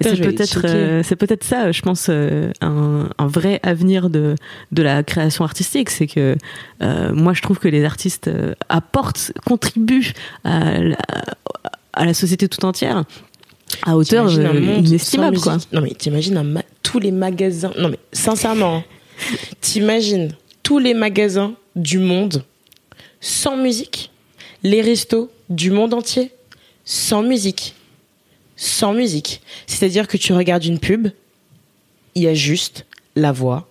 C'est peut-être euh, c'est peut-être ça, je pense, euh, un, un vrai avenir de de la création artistique, c'est que euh, moi je trouve que les artistes apportent, contribuent à la, à la société tout entière à hauteur inestimable quoi. Non mais t'imagines ma- tous les magasins. Non mais sincèrement, hein. t'imagines tous les magasins du monde sans musique, les restos du monde entier sans musique, sans musique. C'est-à-dire que tu regardes une pub, il y a juste la voix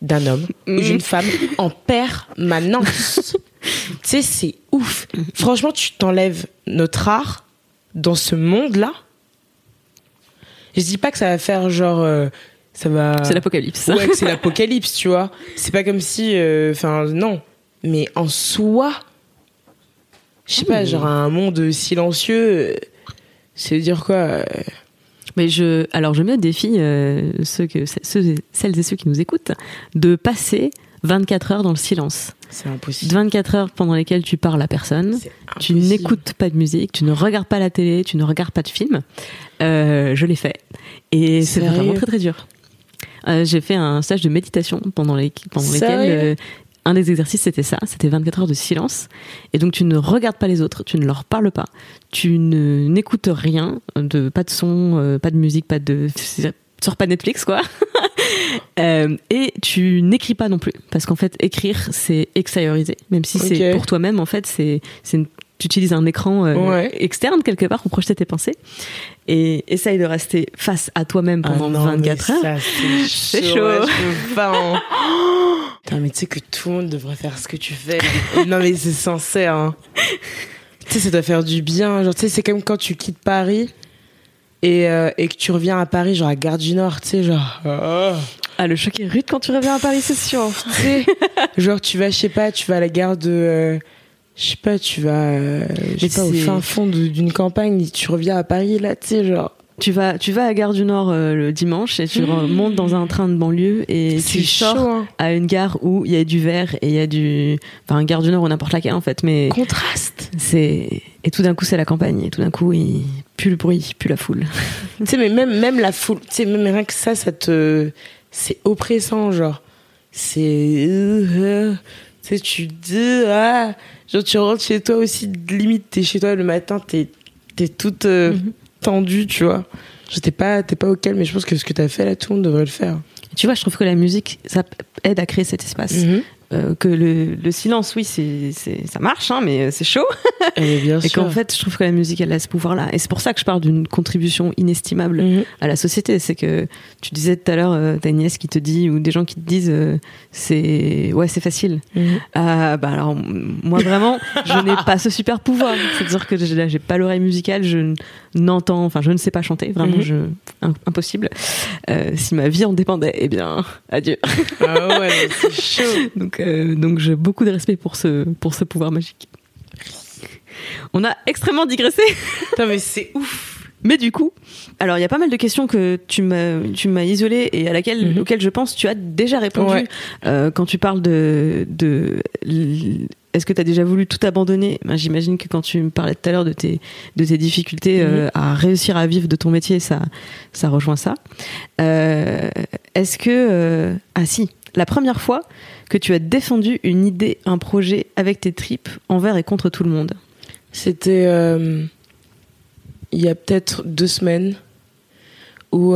d'un homme ou d'une femme en <laughs> permanence. tu sais, c'est ouf. Franchement, tu t'enlèves notre art dans ce monde-là. Je dis pas que ça va faire genre. euh, ça va. C'est l'apocalypse. Ouais, c'est l'apocalypse, tu vois. C'est pas comme si. euh, Enfin, non. Mais en soi. Je sais pas, genre un monde silencieux. Veut dire quoi euh, Mais je, alors je mets au défi euh, ceux que, ceux, celles et ceux qui nous écoutent de passer 24 heures dans le silence. C'est impossible. 24 heures pendant lesquelles tu parles à personne, C'est tu n'écoutes pas de musique, tu ne regardes pas la télé, tu ne regardes pas de film. Euh, je l'ai fait et c'est vraiment très très dur. Euh, J'ai fait un stage de méditation pendant, les, pendant lesquels euh, un des exercices c'était ça, c'était 24 heures de silence. Et donc tu ne regardes pas les autres, tu ne leur parles pas, tu n'écoutes rien, de pas de son, euh, pas de musique, pas de sors pas Netflix quoi. <laughs> Euh, et tu n'écris pas non plus. Parce qu'en fait écrire c'est extérioriser. Même si c'est pour toi-même en fait c'est c'est une- tu utilises un écran euh, Ouais. externe quelque part pour projeter tes pensées et essaye de rester face à toi-même pendant Ah non, 24 mais heures C'est <laughs> chaud. chaud. ouais, je pas, hein. <gasps> Putain, mais tu sais que tout le monde devrait faire ce que tu fais. <laughs> non, mais c'est sincère. Hein. Tu sais, ça doit faire du bien. Genre, tu sais, c'est comme quand tu quittes Paris et, euh, et que tu reviens à Paris, genre à Gare du Nord, tu sais, genre. oh. ah le choc est rude quand tu reviens à Paris c'est sûr Tu sais, <laughs> genre, tu vas, je sais pas, tu vas à la gare de. euh, je sais pas, tu vas, euh, je Mais sais pas, au fin fond d'une campagne, tu reviens à Paris, là, tu sais, genre. tu vas tu vas à Gare du Nord euh, le dimanche et tu montes dans un train de banlieue et C'est tu sors chaud, hein. à une gare où il y a du vert et il y a du enfin Gare du Nord ou n'importe laquelle en fait mais Contraste. c'est et tout d'un coup c'est la campagne et tout d'un coup il plus le bruit plus la foule <laughs> Tu sais, mais même, même la foule, tu sais, même rien que ça, ça te. C'est oppressant, genre. C'est. euh, tu sais, tu dis. Ah, genre, tu rentres chez toi aussi, limite, t'es chez toi le matin, t'es es toute euh, Mhm. tendue, tu vois. Je t'es pas, t'es pas au calme, mais je pense que ce que t'as fait là, tout le monde devrait le faire. Tu vois je trouve que la musique ça aide à créer cet espace Mhm. Euh, que le, le silence oui c'est ça marche hein, mais c'est chaud <laughs> Et bien et qu'en fait je trouve que la musique elle a ce pouvoir là et c'est pour ça que je parle d'une contribution inestimable Mhm. à la société. C'est que tu disais tout à l'heure, euh, ta nièce qui te dit, ou des gens qui te disent, euh, c'est ouais, c'est facile. Mhm. Ah bah alors moi vraiment, je n'ai pas ce super pouvoir. C'est-à-dire que j'ai j'ai pas l'oreille musicale, je n'entends, enfin je ne sais pas chanter, vraiment, Mhm. je impossible. Euh, si ma vie en dépendait, eh bien adieu. Ah ouais, c'est chaud. <laughs> Donc euh, donc j'ai beaucoup de respect pour ce pour ce pouvoir magique. On a extrêmement digressé. <laughs> Putain, mais c'est ouf. Mais du coup, alors il y a pas mal de questions que tu m'as tu m'as et à laquelle Mhm. auxquelles je pense tu as déjà répondu Ouais. Euh, quand tu parles de est-ce que tu as déjà voulu tout abandonner? Ben, J'imagine que quand tu me parlais tout à l'heure de tes, de tes difficultés euh, à réussir à vivre de ton métier, ça, ça rejoint ça. Euh, est-ce que... euh, ah si, la première fois que tu as défendu une idée, un projet avec tes tripes envers et contre tout le monde? C'était il y a peut-être deux semaines où,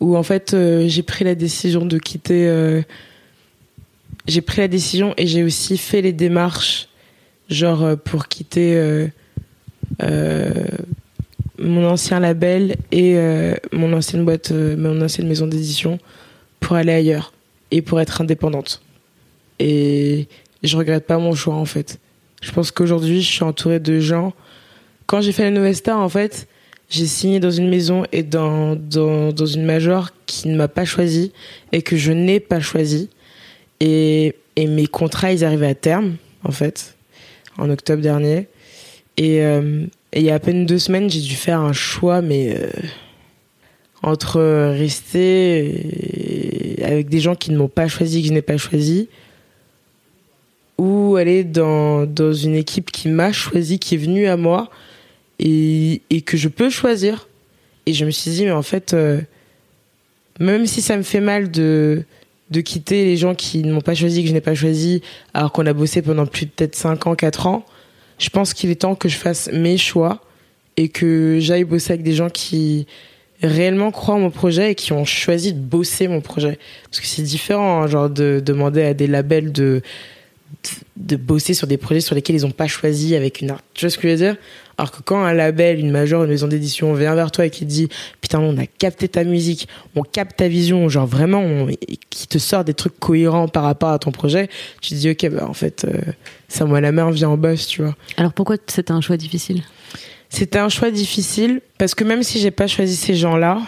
où en fait j'ai pris la décision de quitter. J'ai pris la décision et j'ai aussi fait les démarches, genre euh, pour quitter euh, euh, mon ancien label et mon ancienne boîte, mon ancienne maison d'édition pour aller ailleurs et pour être indépendante. Et je regrette pas mon choix en fait. Je pense qu'aujourd'hui, je suis entourée de gens. Quand j'ai fait la Nouvelle Star, en fait, j'ai signé dans une maison et dans, dans, dans une major qui ne m'a pas choisi et que je n'ai pas choisi. Et, et mes contrats, ils arrivaient à terme, en fait, en octobre dernier. Et, euh, il y a à peine deux semaines, j'ai dû faire un choix, mais euh, entre rester avec des gens qui ne m'ont pas choisi, que je n'ai pas choisi, ou aller dans, dans une équipe qui m'a choisi, qui est venue à moi et, et que je peux choisir. Et je me suis dit, mais en fait, euh, même si ça me fait mal de, de quitter les gens qui ne m'ont pas choisi, que je n'ai pas choisi, alors qu'on a bossé pendant plus de peut-être 5 ans, 4 ans, je pense qu'il est temps que je fasse mes choix et que j'aille bosser avec des gens qui réellement croient en mon projet et qui ont choisi de bosser mon projet. Parce que c'est différent, hein, genre, de demander à des labels de de bosser sur des projets sur lesquels ils n'ont pas choisi avec une art. Tu vois ce que je veux dire? Alors que quand un label, une major, une maison d'édition vient vers toi et qui te dit putain on a capté ta musique, on capte ta vision, genre vraiment on- et qui te sort des trucs cohérents par rapport à ton projet, tu te dis ok bah en fait euh, ça moi la main vient en boss, tu vois. Alors pourquoi c'était un choix difficile? C'était un choix difficile parce que même si j'ai pas choisi ces gens-là,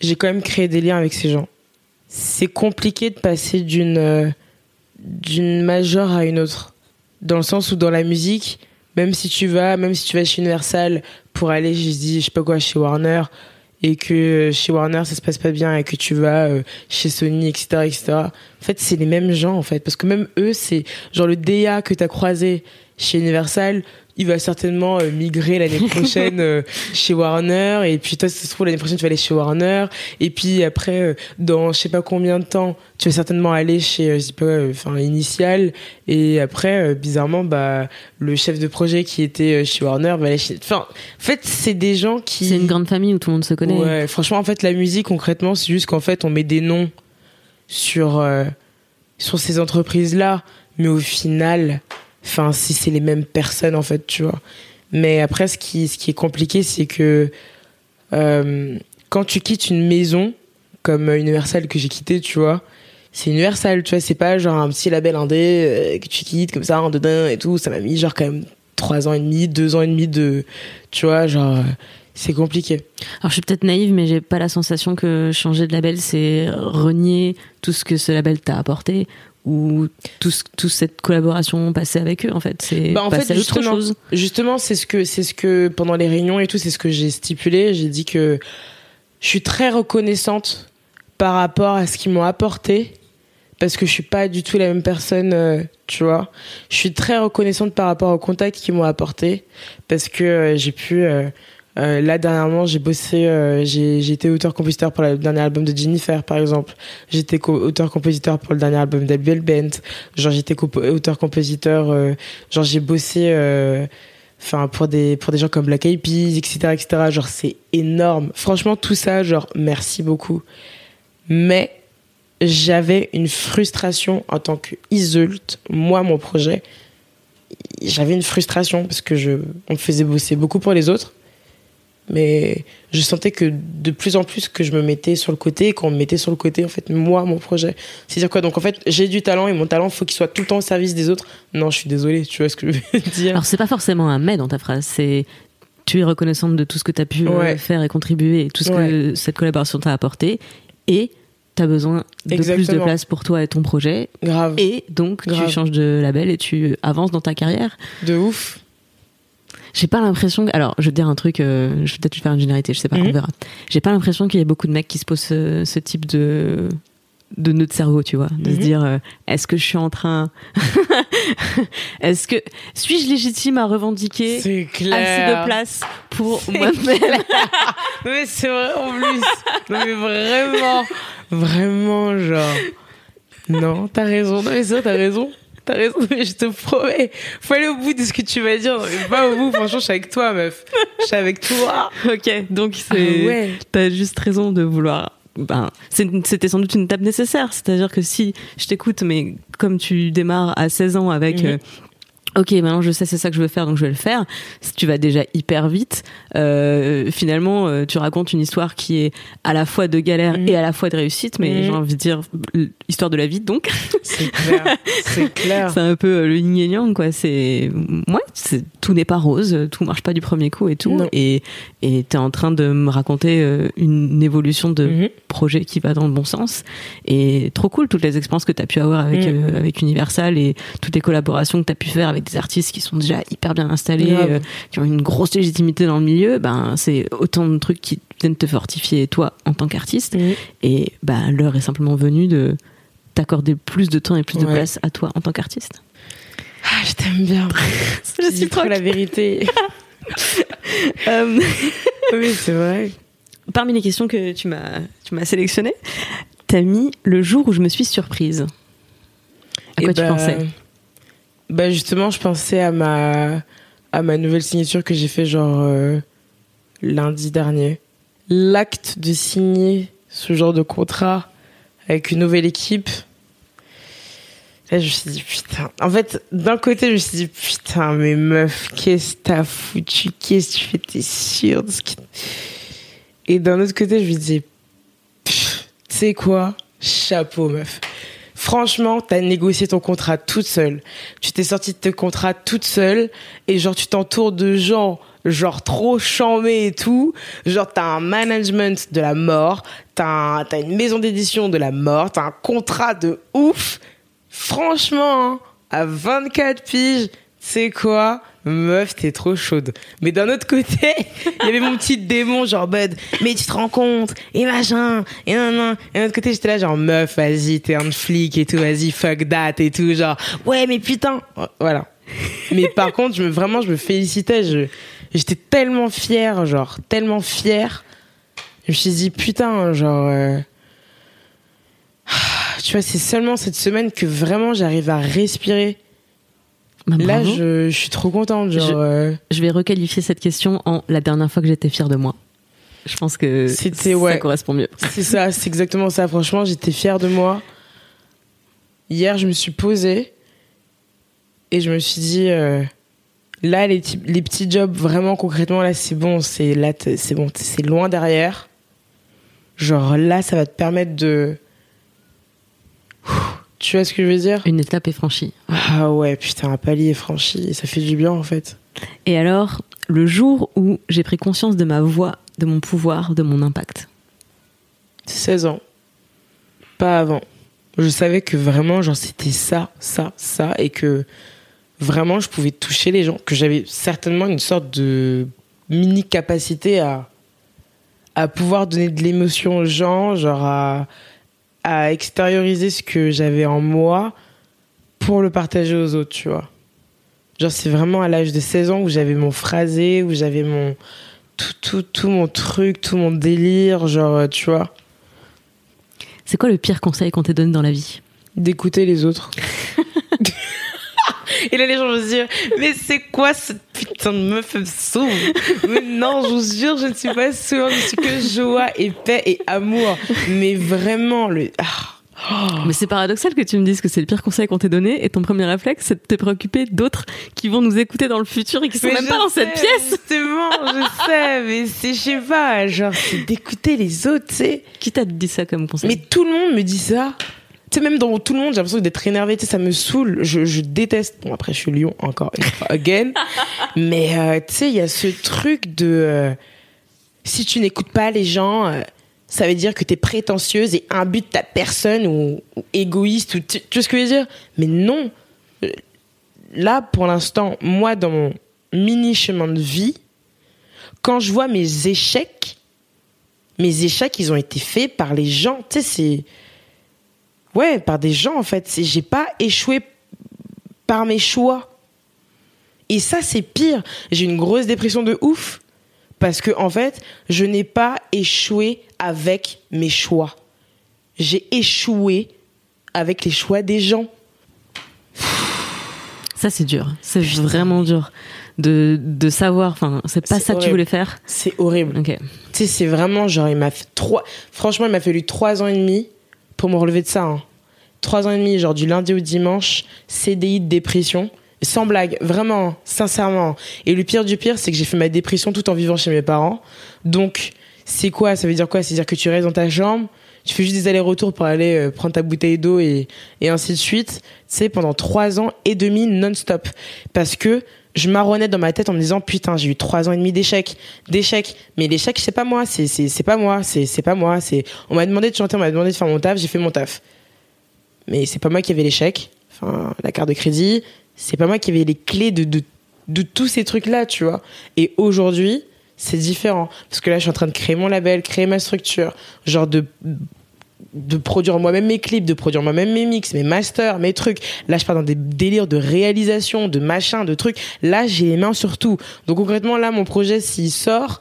j'ai quand même créé des liens avec ces gens. C'est compliqué de passer d'une euh, d'une major à une autre, dans le sens où dans la musique, même si tu vas, même si tu vas chez Universal pour aller, je dis, je sais pas quoi, chez Warner et que chez Warner ça se passe pas bien et que tu vas euh, chez Sony etc etc en fait c'est les mêmes gens en fait. Parce que même eux c'est genre le DA que t'as croisé chez Universal il va certainement euh, migrer l'année <laughs> prochaine euh, chez Warner. Et puis toi ça se trouve l'année prochaine tu vas aller chez Warner. Et puis après euh, dans je sais pas combien de temps tu vas certainement aller chez je sais pas enfin Initial. Et après bizarrement bah le chef de projet qui était chez Warner va aller chez enfin en fait c'est des gens qui C'est une grande famille où tout le monde se connaît. Ouais, franchement, en fait, la musique, concrètement, c'est juste qu'en fait, on met des noms sur, euh, sur ces entreprises-là, mais au final, enfin, si c'est les mêmes personnes, en fait, tu vois. Mais après, ce qui, ce qui est compliqué, c'est que euh, quand tu quittes une maison, comme Universal que j'ai quitté, tu vois, c'est Universal, tu vois, c'est pas genre un petit label indé euh, que tu quittes comme ça, en dedans et tout. Ça m'a mis genre quand même trois ans et demi, deux ans et demi de, tu vois, genre, c'est compliqué. Alors je suis peut-être naïve, mais j'ai pas la sensation que changer de label, c'est renier tout ce que ce label t'a apporté ou tout ce- toute cette collaboration passée avec eux. En fait, c'est Bah, en fait, autre chose. justement, c'est ce que, c'est ce que pendant les réunions et tout, c'est ce que j'ai stipulé. J'ai dit que je suis très reconnaissante par rapport à ce qu'ils m'ont apporté, parce que je suis pas du tout la même personne, euh, tu vois. Je suis très reconnaissante par rapport au contact qu'ils m'ont apporté, parce que euh, j'ai pu. Euh, là dernièrement, j'ai bossé, euh, j'ai été auteur-compositeur pour le dernier album de Jennifer, par exemple. J'étais co- auteur-compositeur pour le dernier album d'Abel Bent. Genre j'étais compo- auteur-compositeur, euh, genre j'ai bossé, euh, enfin pour des pour des gens comme Black Eyed Peas, etc., etc. Genre c'est énorme. Franchement tout ça, genre merci beaucoup. Mais j'avais une frustration en tant que Isult, moi mon projet. J'avais une frustration parce que je, on me faisait bosser beaucoup pour les autres mais je sentais que de plus en plus que je me mettais sur le côté qu'on me mettait sur le côté en fait moi mon projet. C'est à dire quoi donc en fait j'ai du talent et mon talent faut qu'il soit tout le temps au service des autres. Non je suis désolée tu vois ce que je veux <laughs> dire. Alors c'est pas forcément un mais dans ta phrase, c'est tu es reconnaissante de tout ce que tu as pu euh, Ouais. faire et contribuer, et tout ce que cette collaboration t'a apporté, et tu as besoin de plus de place pour toi et ton projet, grave. Et donc Grave. tu changes de label et tu avances dans ta carrière. de ouf J'ai pas l'impression. que- Alors, je vais te dire un truc. euh, je vais peut-être faire une généralité. Je sais pas. Mhm. On verra. J'ai pas l'impression qu'il y ait beaucoup de mecs qui se posent ce, ce type de de nœud de cerveau, tu vois, de se Mhm. dire euh, est-ce que je suis en train, <laughs> est-ce que suis-je légitime à revendiquer c'est assez clair de place pour moi-même? <laughs> mais c'est vrai en plus non mais vraiment vraiment genre non t'as raison non mais ça t'as raison <laughs> T'as raison, mais je te promets. Faut aller au bout de ce que tu vas dire. Pas au bout, franchement, je suis avec toi, meuf. Je suis avec toi. <laughs> Ok, donc c'est. Ah ouais. T'as juste raison de vouloir. Ben, c'était sans doute une étape nécessaire. C'est-à-dire que si je t'écoute, mais comme tu démarres à 16 ans avec. Mhm. euh, Ok, maintenant je sais c'est ça que je veux faire, donc je vais le faire. Si tu vas déjà hyper vite, euh, finalement euh, tu racontes une histoire qui est à la fois de galère Mhm. et à la fois de réussite, mais Mhm. j'ai envie de dire l'histoire de la vie. Donc C'est clair. C'est <laughs> clair. c'est un peu euh, le yin et yang quoi. C'est ouais, c'est tout n'est pas rose, tout marche pas du premier coup et tout. Non. Et et t'es en train de me raconter euh, une évolution de Mhm. projet qui va dans le bon sens. Et trop cool toutes les expériences que t'as pu avoir avec Mhm. euh, avec Universal et toutes les collaborations que t'as pu faire avec des artistes qui sont déjà hyper bien installés, euh, qui ont une grosse légitimité dans le milieu. Ben c'est autant de trucs qui viennent te fortifier toi en tant qu'artiste. Mhm. Et ben l'heure est simplement venue de t'accorder plus de temps et plus de place à toi en tant qu'artiste. Ah, je t'aime bien. <laughs> Je Tu dis trop la vérité. <laughs> Euh, <laughs> oui, c'est vrai. parmi les questions que tu m'as tu m'as sélectionnées, t'as mis le jour où je me suis surprise. À quoi Eh tu bah, pensais Bah justement, je pensais à ma à ma nouvelle signature que j'ai fait genre euh, lundi dernier. L'acte de signer ce genre de contrat avec une nouvelle équipe. Là, je me suis dit putain. En fait, d'un côté, je me suis dit putain, mais meuf, qu'est-ce que t'as foutu? Qu'est-ce que tu fais? T'es sûre de ce qui... Et d'un autre côté, je me disais, tu sais quoi? Chapeau, meuf. Franchement, t'as négocié ton contrat toute seule. Tu t'es sorti de ton contrat toute seule et genre tu t'entoures de gens genre trop chamés et tout. Genre t'as un management de la mort, t'as un- une maison d'édition de la mort, t'as un contrat de ouf. Franchement, hein, à 24 piges, c'est quoi? Meuf, t'es trop chaude. Mais d'un autre côté, <laughs> il y avait mon petit démon, genre, bud, mais tu te rends compte, et machin, et nan, nan. Et d'un autre côté, j'étais là, genre, meuf, vas-y, t'es un flic et tout, vas-y, fuck that et tout, genre, ouais, mais putain, voilà. Mais par contre, je me, vraiment, je me félicitais, je, j'étais tellement fière, genre, tellement fière. Je me suis dit, putain, genre, euh, <sighs> tu vois, c'est seulement cette semaine que vraiment j'arrive à respirer. Bah, Là, je, je suis trop contente, genre. Je- euh, Je vais requalifier cette question en la dernière fois que j'étais fière de moi. Je pense que ça ouais. correspond mieux. C'est ça, c'est exactement ça. Franchement, j'étais fière de moi. Hier, je me suis posée et je me suis dit, euh, là, les, petits- les petits jobs, vraiment concrètement, là, c'est bon, c'est là, c'est bon, c'est loin derrière. Genre là, ça va te permettre de. Tu vois ce que je veux dire? Une étape est franchie. Ah ouais, putain, un palier est franchi, ça fait du bien en fait. Et alors, le jour où j'ai pris conscience de ma voix, de mon pouvoir, de mon impact? 16 ans. Pas avant. Je savais que vraiment, genre, c'était ça, ça, ça, et que vraiment, je pouvais toucher les gens, que j'avais certainement une sorte de mini capacité à, à pouvoir donner de l'émotion aux gens, genre à, à extérioriser ce que j'avais en moi pour le partager aux autres, tu vois. Genre, c'est vraiment à l'âge de 16 ans où j'avais mon phrasé, où j'avais mon. Tout, tout, tout mon truc, tout mon délire, genre, tu vois. C'est quoi le pire conseil qu'on t'ait donné dans la vie? D'écouter les autres. <laughs> Et là, les gens vont se dire, mais c'est quoi cette putain de meuf saoule Mais non, je vous jure, je ne suis pas sourde, je suis que joie et paix et amour. Mais vraiment, le... ah. Mais c'est paradoxal que tu me dises que c'est le pire conseil qu'on t'ait donné et ton premier réflexe, c'est de te préoccuper d'autres qui vont nous écouter dans le futur et qui sont Mais même pas dans cette pièce. Justement, je sais, mais c'est, je sais pas, genre, c'est d'écouter les autres, tu sais. Qui t'a dit ça comme conseil? Mais tout le monde me dit ça. Sais, même dans tout le monde, j'ai l'impression d'être énervé. Tu sais, ça me saoule. Je, je déteste. Bon, après, je suis Lyon, encore une fois, again. <laughs> Mais, euh, tu sais, il y a ce truc de. euh, si tu n'écoutes pas les gens, euh, ça veut dire que t'es prétentieuse et un but ta personne ou, ou égoïste. Ou tu, tu vois ce que je veux dire? Mais non. Là, pour l'instant, moi, dans mon mini chemin de vie, quand je vois mes échecs, mes échecs, ils ont été faits par les gens. Tu sais, c'est. Ouais, par des gens, en fait. J'ai pas échoué par mes choix. Et ça, c'est pire. J'ai une grosse dépression de ouf. Parce que, en fait, je n'ai pas échoué avec mes choix. J'ai échoué avec les choix des gens. Ça, c'est dur. C'est vraiment dur de, de savoir. Enfin, c'est pas ça que tu voulais faire. C'est horrible. Ok. Tu sais, c'est vraiment genre, il m'a fait trois. Franchement, il m'a fallu trois ans et demi pour me relever de ça. hein. Trois ans et demi, genre du lundi au dimanche, CDI de dépression. Sans blague, vraiment, sincèrement. Et le pire du pire, c'est que j'ai fait ma dépression tout en vivant chez mes parents. Donc, c'est quoi? Ça veut dire quoi? C'est-à-dire que tu restes dans ta chambre, tu fais juste des allers-retours pour aller euh, prendre ta bouteille d'eau et, et ainsi de suite. Tu sais, pendant trois ans et demi non-stop. Parce que je marronnais dans ma tête en me disant putain j'ai eu trois ans et demi d'échecs. D'échecs. Mais l'échec c'est pas moi c'est c'est pas moi c'est c'est pas moi c'est on m'a demandé de chanter on m'a demandé de faire mon taf j'ai fait mon taf. Mais c'est pas moi qui avais l'échec. Enfin la carte de crédit c'est pas moi qui avais les clés de de de tous ces trucs là tu vois. Et aujourd'hui c'est différent. Parce que là je suis en train de créer mon label créer ma structure genre de de produire moi-même mes clips, de produire moi-même mes mix, mes masters, mes trucs. Là, je pars dans des délires de réalisation, de machin, de trucs. Là, j'ai les mains sur tout. Donc concrètement, là, mon projet, s'il sort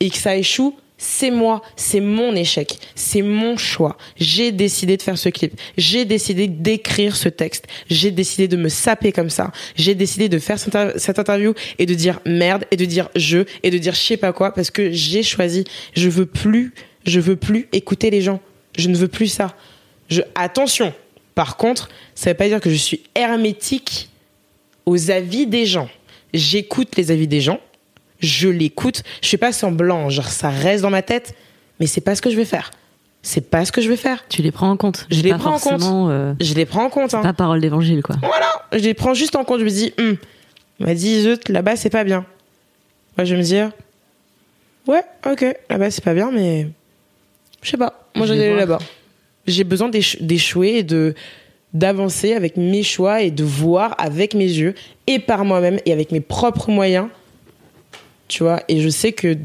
et que ça échoue, c'est moi, c'est mon échec, c'est mon choix. J'ai décidé de faire ce clip, j'ai décidé d'écrire ce texte, j'ai décidé de me saper comme ça, j'ai décidé de faire cette inter- cette interview et de dire merde et de dire je et de dire je sais pas quoi parce que j'ai choisi. Je veux plus, je veux plus écouter les gens. Je ne veux plus ça. Je, attention. Par contre, ça veut pas dire que je suis hermétique aux avis des gens. J'écoute les avis des gens, je l'écoute, je fais pas semblant, genre ça reste dans ma tête, mais c'est pas ce que je vais faire. C'est pas ce que je vais faire. Tu les prends en compte. Je les prends en compte. euh, Je les prends en compte. Hein. pas parole d'évangile, quoi. Voilà, je les prends juste en compte. Je me dis, hum, on m'a dit, zut, là-bas c'est pas bien. Moi je vais me dire, ouais, ok, là-bas c'est pas bien, mais je sais pas. Moi Je j'ai vais aller voir. là-bas. J'ai besoin d'éch- d'échouer et de d'avancer avec mes choix et de voir avec mes yeux et par moi-même et avec mes propres moyens. Tu vois, et je sais que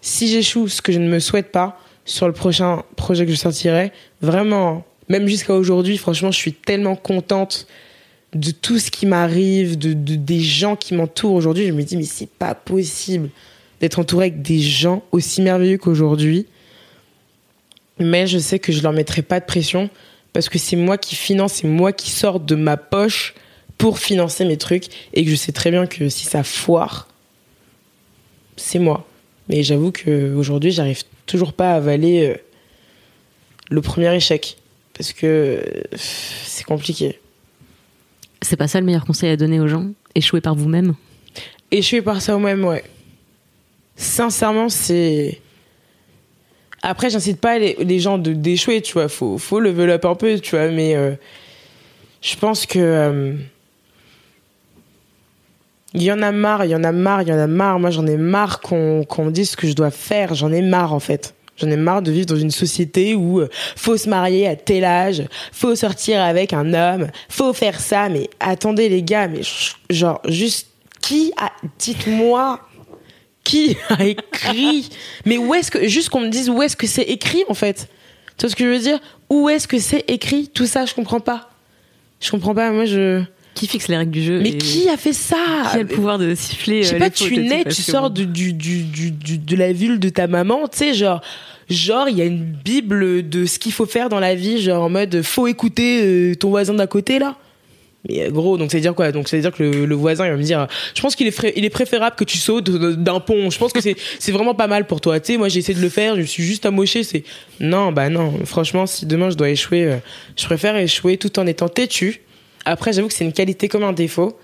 si j'échoue, ce que je ne me souhaite pas, sur le prochain projet que je sortirai, vraiment, même jusqu'à aujourd'hui, franchement, je suis tellement contente de tout ce qui m'arrive, de, de- des gens qui m'entourent aujourd'hui. Je me dis, mais c'est pas possible d'être entouré avec des gens aussi merveilleux qu'aujourd'hui. Mais je sais que je leur mettrai pas de pression parce que c'est moi qui finance, c'est moi qui sors de ma poche pour financer mes trucs et que je sais très bien que si ça foire, c'est moi. Mais j'avoue qu'aujourd'hui, j'arrive toujours pas à avaler euh, le premier échec parce que c'est compliqué. C'est pas ça le meilleur conseil à donner aux gens? Échouer par vous-même? Échouer par ça au même, ouais. Sincèrement, c'est. Après, j'incite pas les, gens de d'échouer, tu vois. Faut, faut level up un peu, tu vois. Mais euh, je pense que. euh, Il y en a marre, il y en a marre, il y en a marre. Moi, j'en ai marre qu'on qu'on dise ce que je dois faire. J'en ai marre, en fait. J'en ai marre de vivre dans une société où euh, faut se marier à tel âge, faut sortir avec un homme, faut faire ça. Mais attendez, les gars, mais genre, juste qui a. Dites-moi qui a écrit <laughs> Mais où est-ce que. Juste qu'on me dise où est-ce que c'est écrit, en fait. Tu vois ce que je veux dire? Où est-ce que c'est écrit? Tout ça, je comprends pas. Je comprends pas. Moi, je. Qui fixe les règles du jeu Mais qui a fait ça? qui a le pouvoir de siffler Je sais euh, pas, tu nais, tu sors de, du, du, du, du- de la ville de ta maman, tu sais, genre, genre, il y a une bible de ce qu'il faut faire dans la vie, genre en mode, faut écouter euh, ton voisin d'à côté, là. Mais euh, gros, donc veut dire quoi? Donc veut dire que le, voisin, il va me dire, je pense qu'il est, préférable que tu sautes d'un pont. Je pense que c'est, <laughs> c'est vraiment pas mal pour toi. Tu sais, moi j'ai essayé de le faire, je suis juste amoché. C'est non, bah non. Franchement, si demain je dois échouer, euh, je préfère échouer tout en étant têtu. Après, j'avoue que c'est une qualité comme un défaut.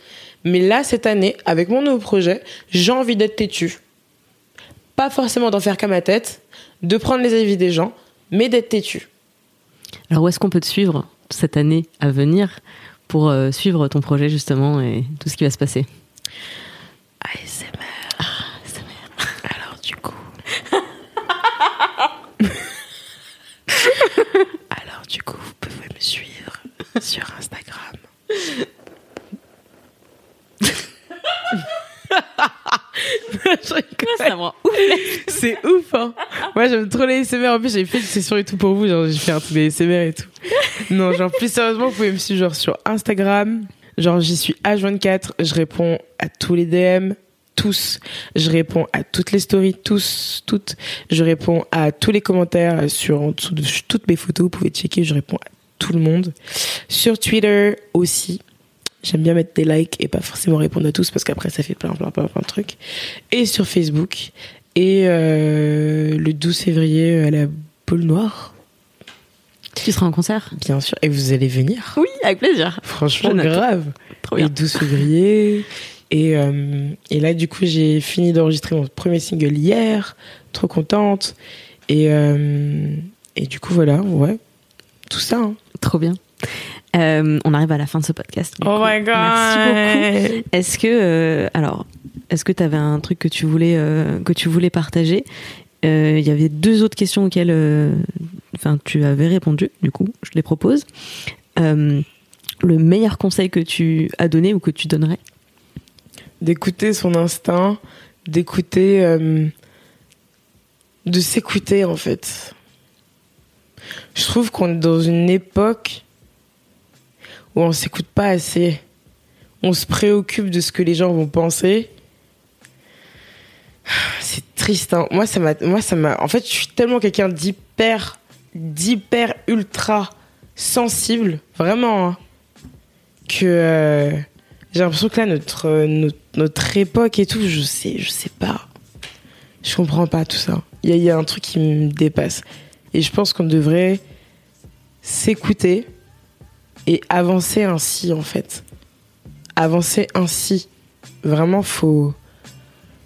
Mais là, cette année, avec mon nouveau projet, j'ai envie d'être têtu. Pas forcément d'en faire qu'à ma tête, de prendre les avis des gens, mais d'être têtu. Alors où est-ce qu'on peut te suivre cette année à venir? Pour euh, suivre ton projet justement et tout ce qui va se passer ASMR. Alors du coup. <laughs> Alors du coup, vous pouvez me suivre sur Instagram. <laughs> C'est ouf, hein. Moi, j'aime trop les SMR. En plus, j'ai fait une session et tout pour vous. Genre, j'ai fait un truc des SMR et tout. Non, genre, plus sérieusement, vous pouvez me suivre sur Instagram. Genre, j'y suis H24. Je réponds à tous les DM. Tous. Je réponds à toutes les stories. Tous. Toutes. Je réponds à tous les commentaires sur en dessous de toutes mes photos. Vous pouvez checker. Je réponds à tout le monde. Sur Twitter aussi. J'aime bien mettre des likes et pas forcément répondre à tous parce qu'après ça fait plein plein plein plein de trucs. Et sur Facebook. Et euh, le 12 février à la boule noire, Tu seras en concert? Bien sûr. Et vous allez venir? Oui, avec plaisir. Franchement, grave. Trop Le bien. 12 février. Et, euh, et là, du coup, j'ai fini d'enregistrer mon premier single hier. Trop contente. Et, euh, et du coup, voilà, ouais. Tout ça. hein. Trop bien. Euh, on arrive à la fin de ce podcast. Oh coup. my god! Merci beaucoup. Est-ce que euh, alors est-ce que tu avais un truc que tu voulais euh, que tu voulais partager? Il y avait deux autres questions auxquelles enfin tu avais répondu. Du coup, je les propose. Le meilleur conseil que tu as donné ou que tu donnerais? D'écouter son instinct, d'écouter, de s'écouter en fait. Je trouve qu'on est dans une époque où on s'écoute pas assez. On se préoccupe de ce que les gens vont penser. C'est triste. Hein. Moi, ça m'a, moi, ça m'a. En fait, je suis tellement quelqu'un d'hyper, d'hyper ultra sensible, vraiment, hein, que. euh, j'ai l'impression que là, notre, notre, époque et tout, je sais, je sais pas. Je comprends pas tout ça. Il y a un truc qui me dépasse. Et je pense qu'on devrait s'écouter et avancer ainsi, en fait. Avancer ainsi. Vraiment, faut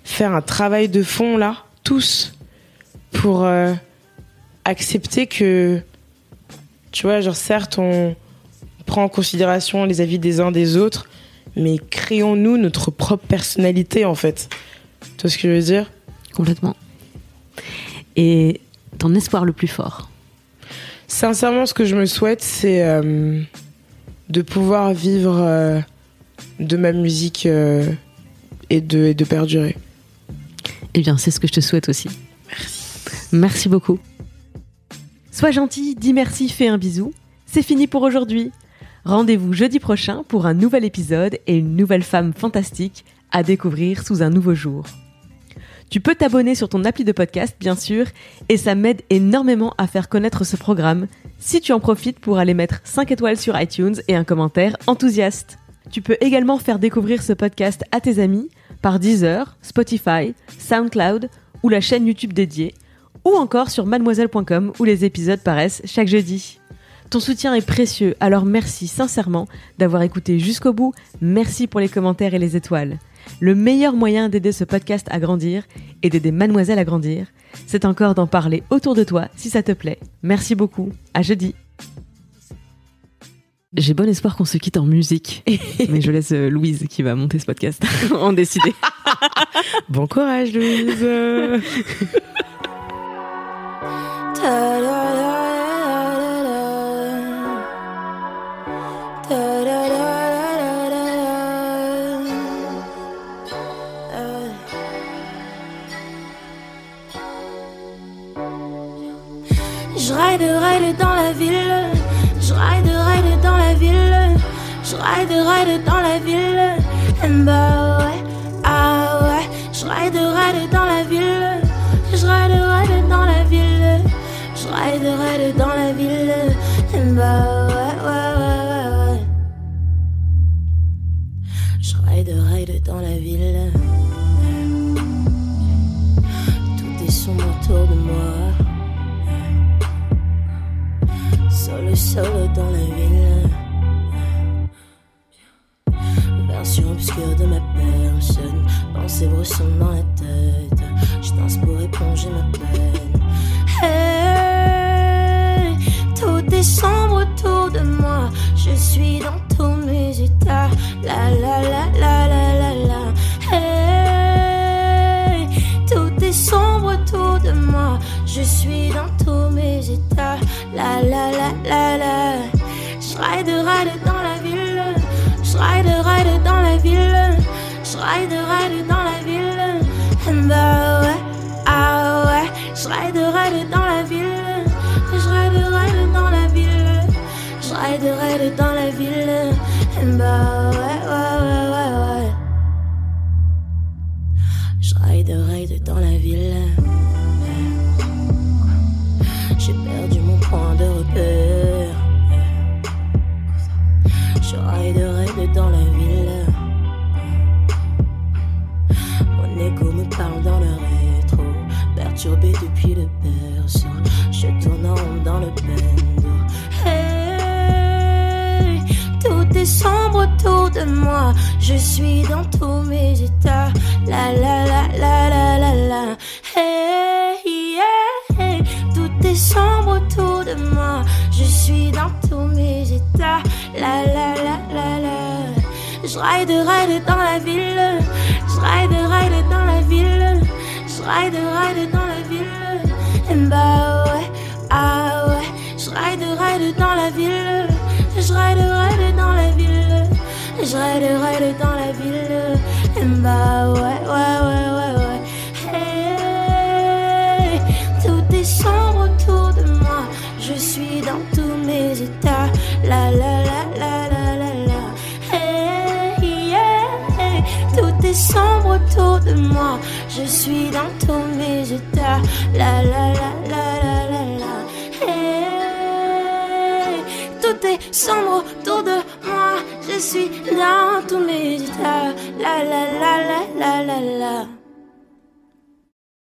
faire un travail de fond, là, tous, pour euh, accepter que, tu vois, genre, certes, on prend en considération les avis des uns des autres, mais créons-nous notre propre personnalité en fait. Tu vois ce que je veux dire? Complètement Et ton espoir le plus fort? Sincèrement, ce que je me souhaite, c'est euh, de pouvoir vivre euh, de ma musique euh, et, de, et de perdurer. Eh bien, c'est ce que je te souhaite aussi. Merci beaucoup. Sois gentil, dis merci, fais un bisou. C'est fini pour aujourd'hui. Rendez-vous jeudi prochain pour un nouvel épisode et une nouvelle femme fantastique à découvrir sous un nouveau jour. Tu peux t'abonner sur ton appli de podcast, bien sûr, et ça m'aide énormément à faire connaître ce programme si tu en profites pour aller mettre 5 étoiles sur iTunes et un commentaire enthousiaste. Tu peux également faire découvrir ce podcast à tes amis par Deezer, Spotify, SoundCloud ou la chaîne YouTube dédiée, ou encore sur mademoiselle.com où les épisodes paraissent chaque jeudi. Ton soutien est précieux, alors merci sincèrement d'avoir écouté jusqu'au bout, merci pour les commentaires et les étoiles. Le meilleur moyen d'aider ce podcast à grandir et d'aider mademoiselle à grandir, c'est encore d'en parler autour de toi si ça te plaît. Merci beaucoup, à jeudi. J'ai bon espoir qu'on se quitte en musique, <laughs> mais je laisse euh, Louise qui va monter ce podcast <laughs> en décider. <laughs> Bon courage, Louise ride, dans la ville. Je ride, ride dans la ville. Je ride, ride dans la ville. And bah ouais, ah ouais. Je ride, dans la ville. Je ride, ride dans la ville. Je ride, ride dans la ville. And bah ouais, ouais, ouais, ouais. Je ride, ride dans la ville. Tout est sombre autour de moi. Solo, solo dans la ville. Version obscure de ma personne. Pensées bressant dans la tête. Je danse pour éponger ma peine. Hey, tout est sombre autour de moi. Je suis dans tous mes états. La la la la la la la. Hey, tout est sombre autour de moi. Je suis dans tous mes états. La la la la la. Je ride, dans la ville. Je ride, dans la ville. Je ride, dans la ville. And ouais, ah ouais. Je ride, dans la ville. Je ride, dans la ville. Je ride, dans la ville. Bah moi. Je suis dans tous mes états. La la la la la la la. Hey, yeah, hey. Tout est sombre autour de moi. Je suis dans tous mes états. La la la la la. Je ride, ride dans la ville. Je ride, ride dans la ville. Je ride, ride dans la ville. Bah ouais, ah ouais. Je ride, ride dans la ville. Je ride, ride. Je ride dans la ville. And bah ouais, ouais, ouais, ouais, ouais. Hey, tout est sombre autour de moi. Je suis dans tous mes états. La la la la la la la. Hey. Tout est sombre autour de moi. Je suis dans tous mes états. La la la la la la la. Hey, tout est sombre autour de. Je suis dans tous états. La la la la la la la.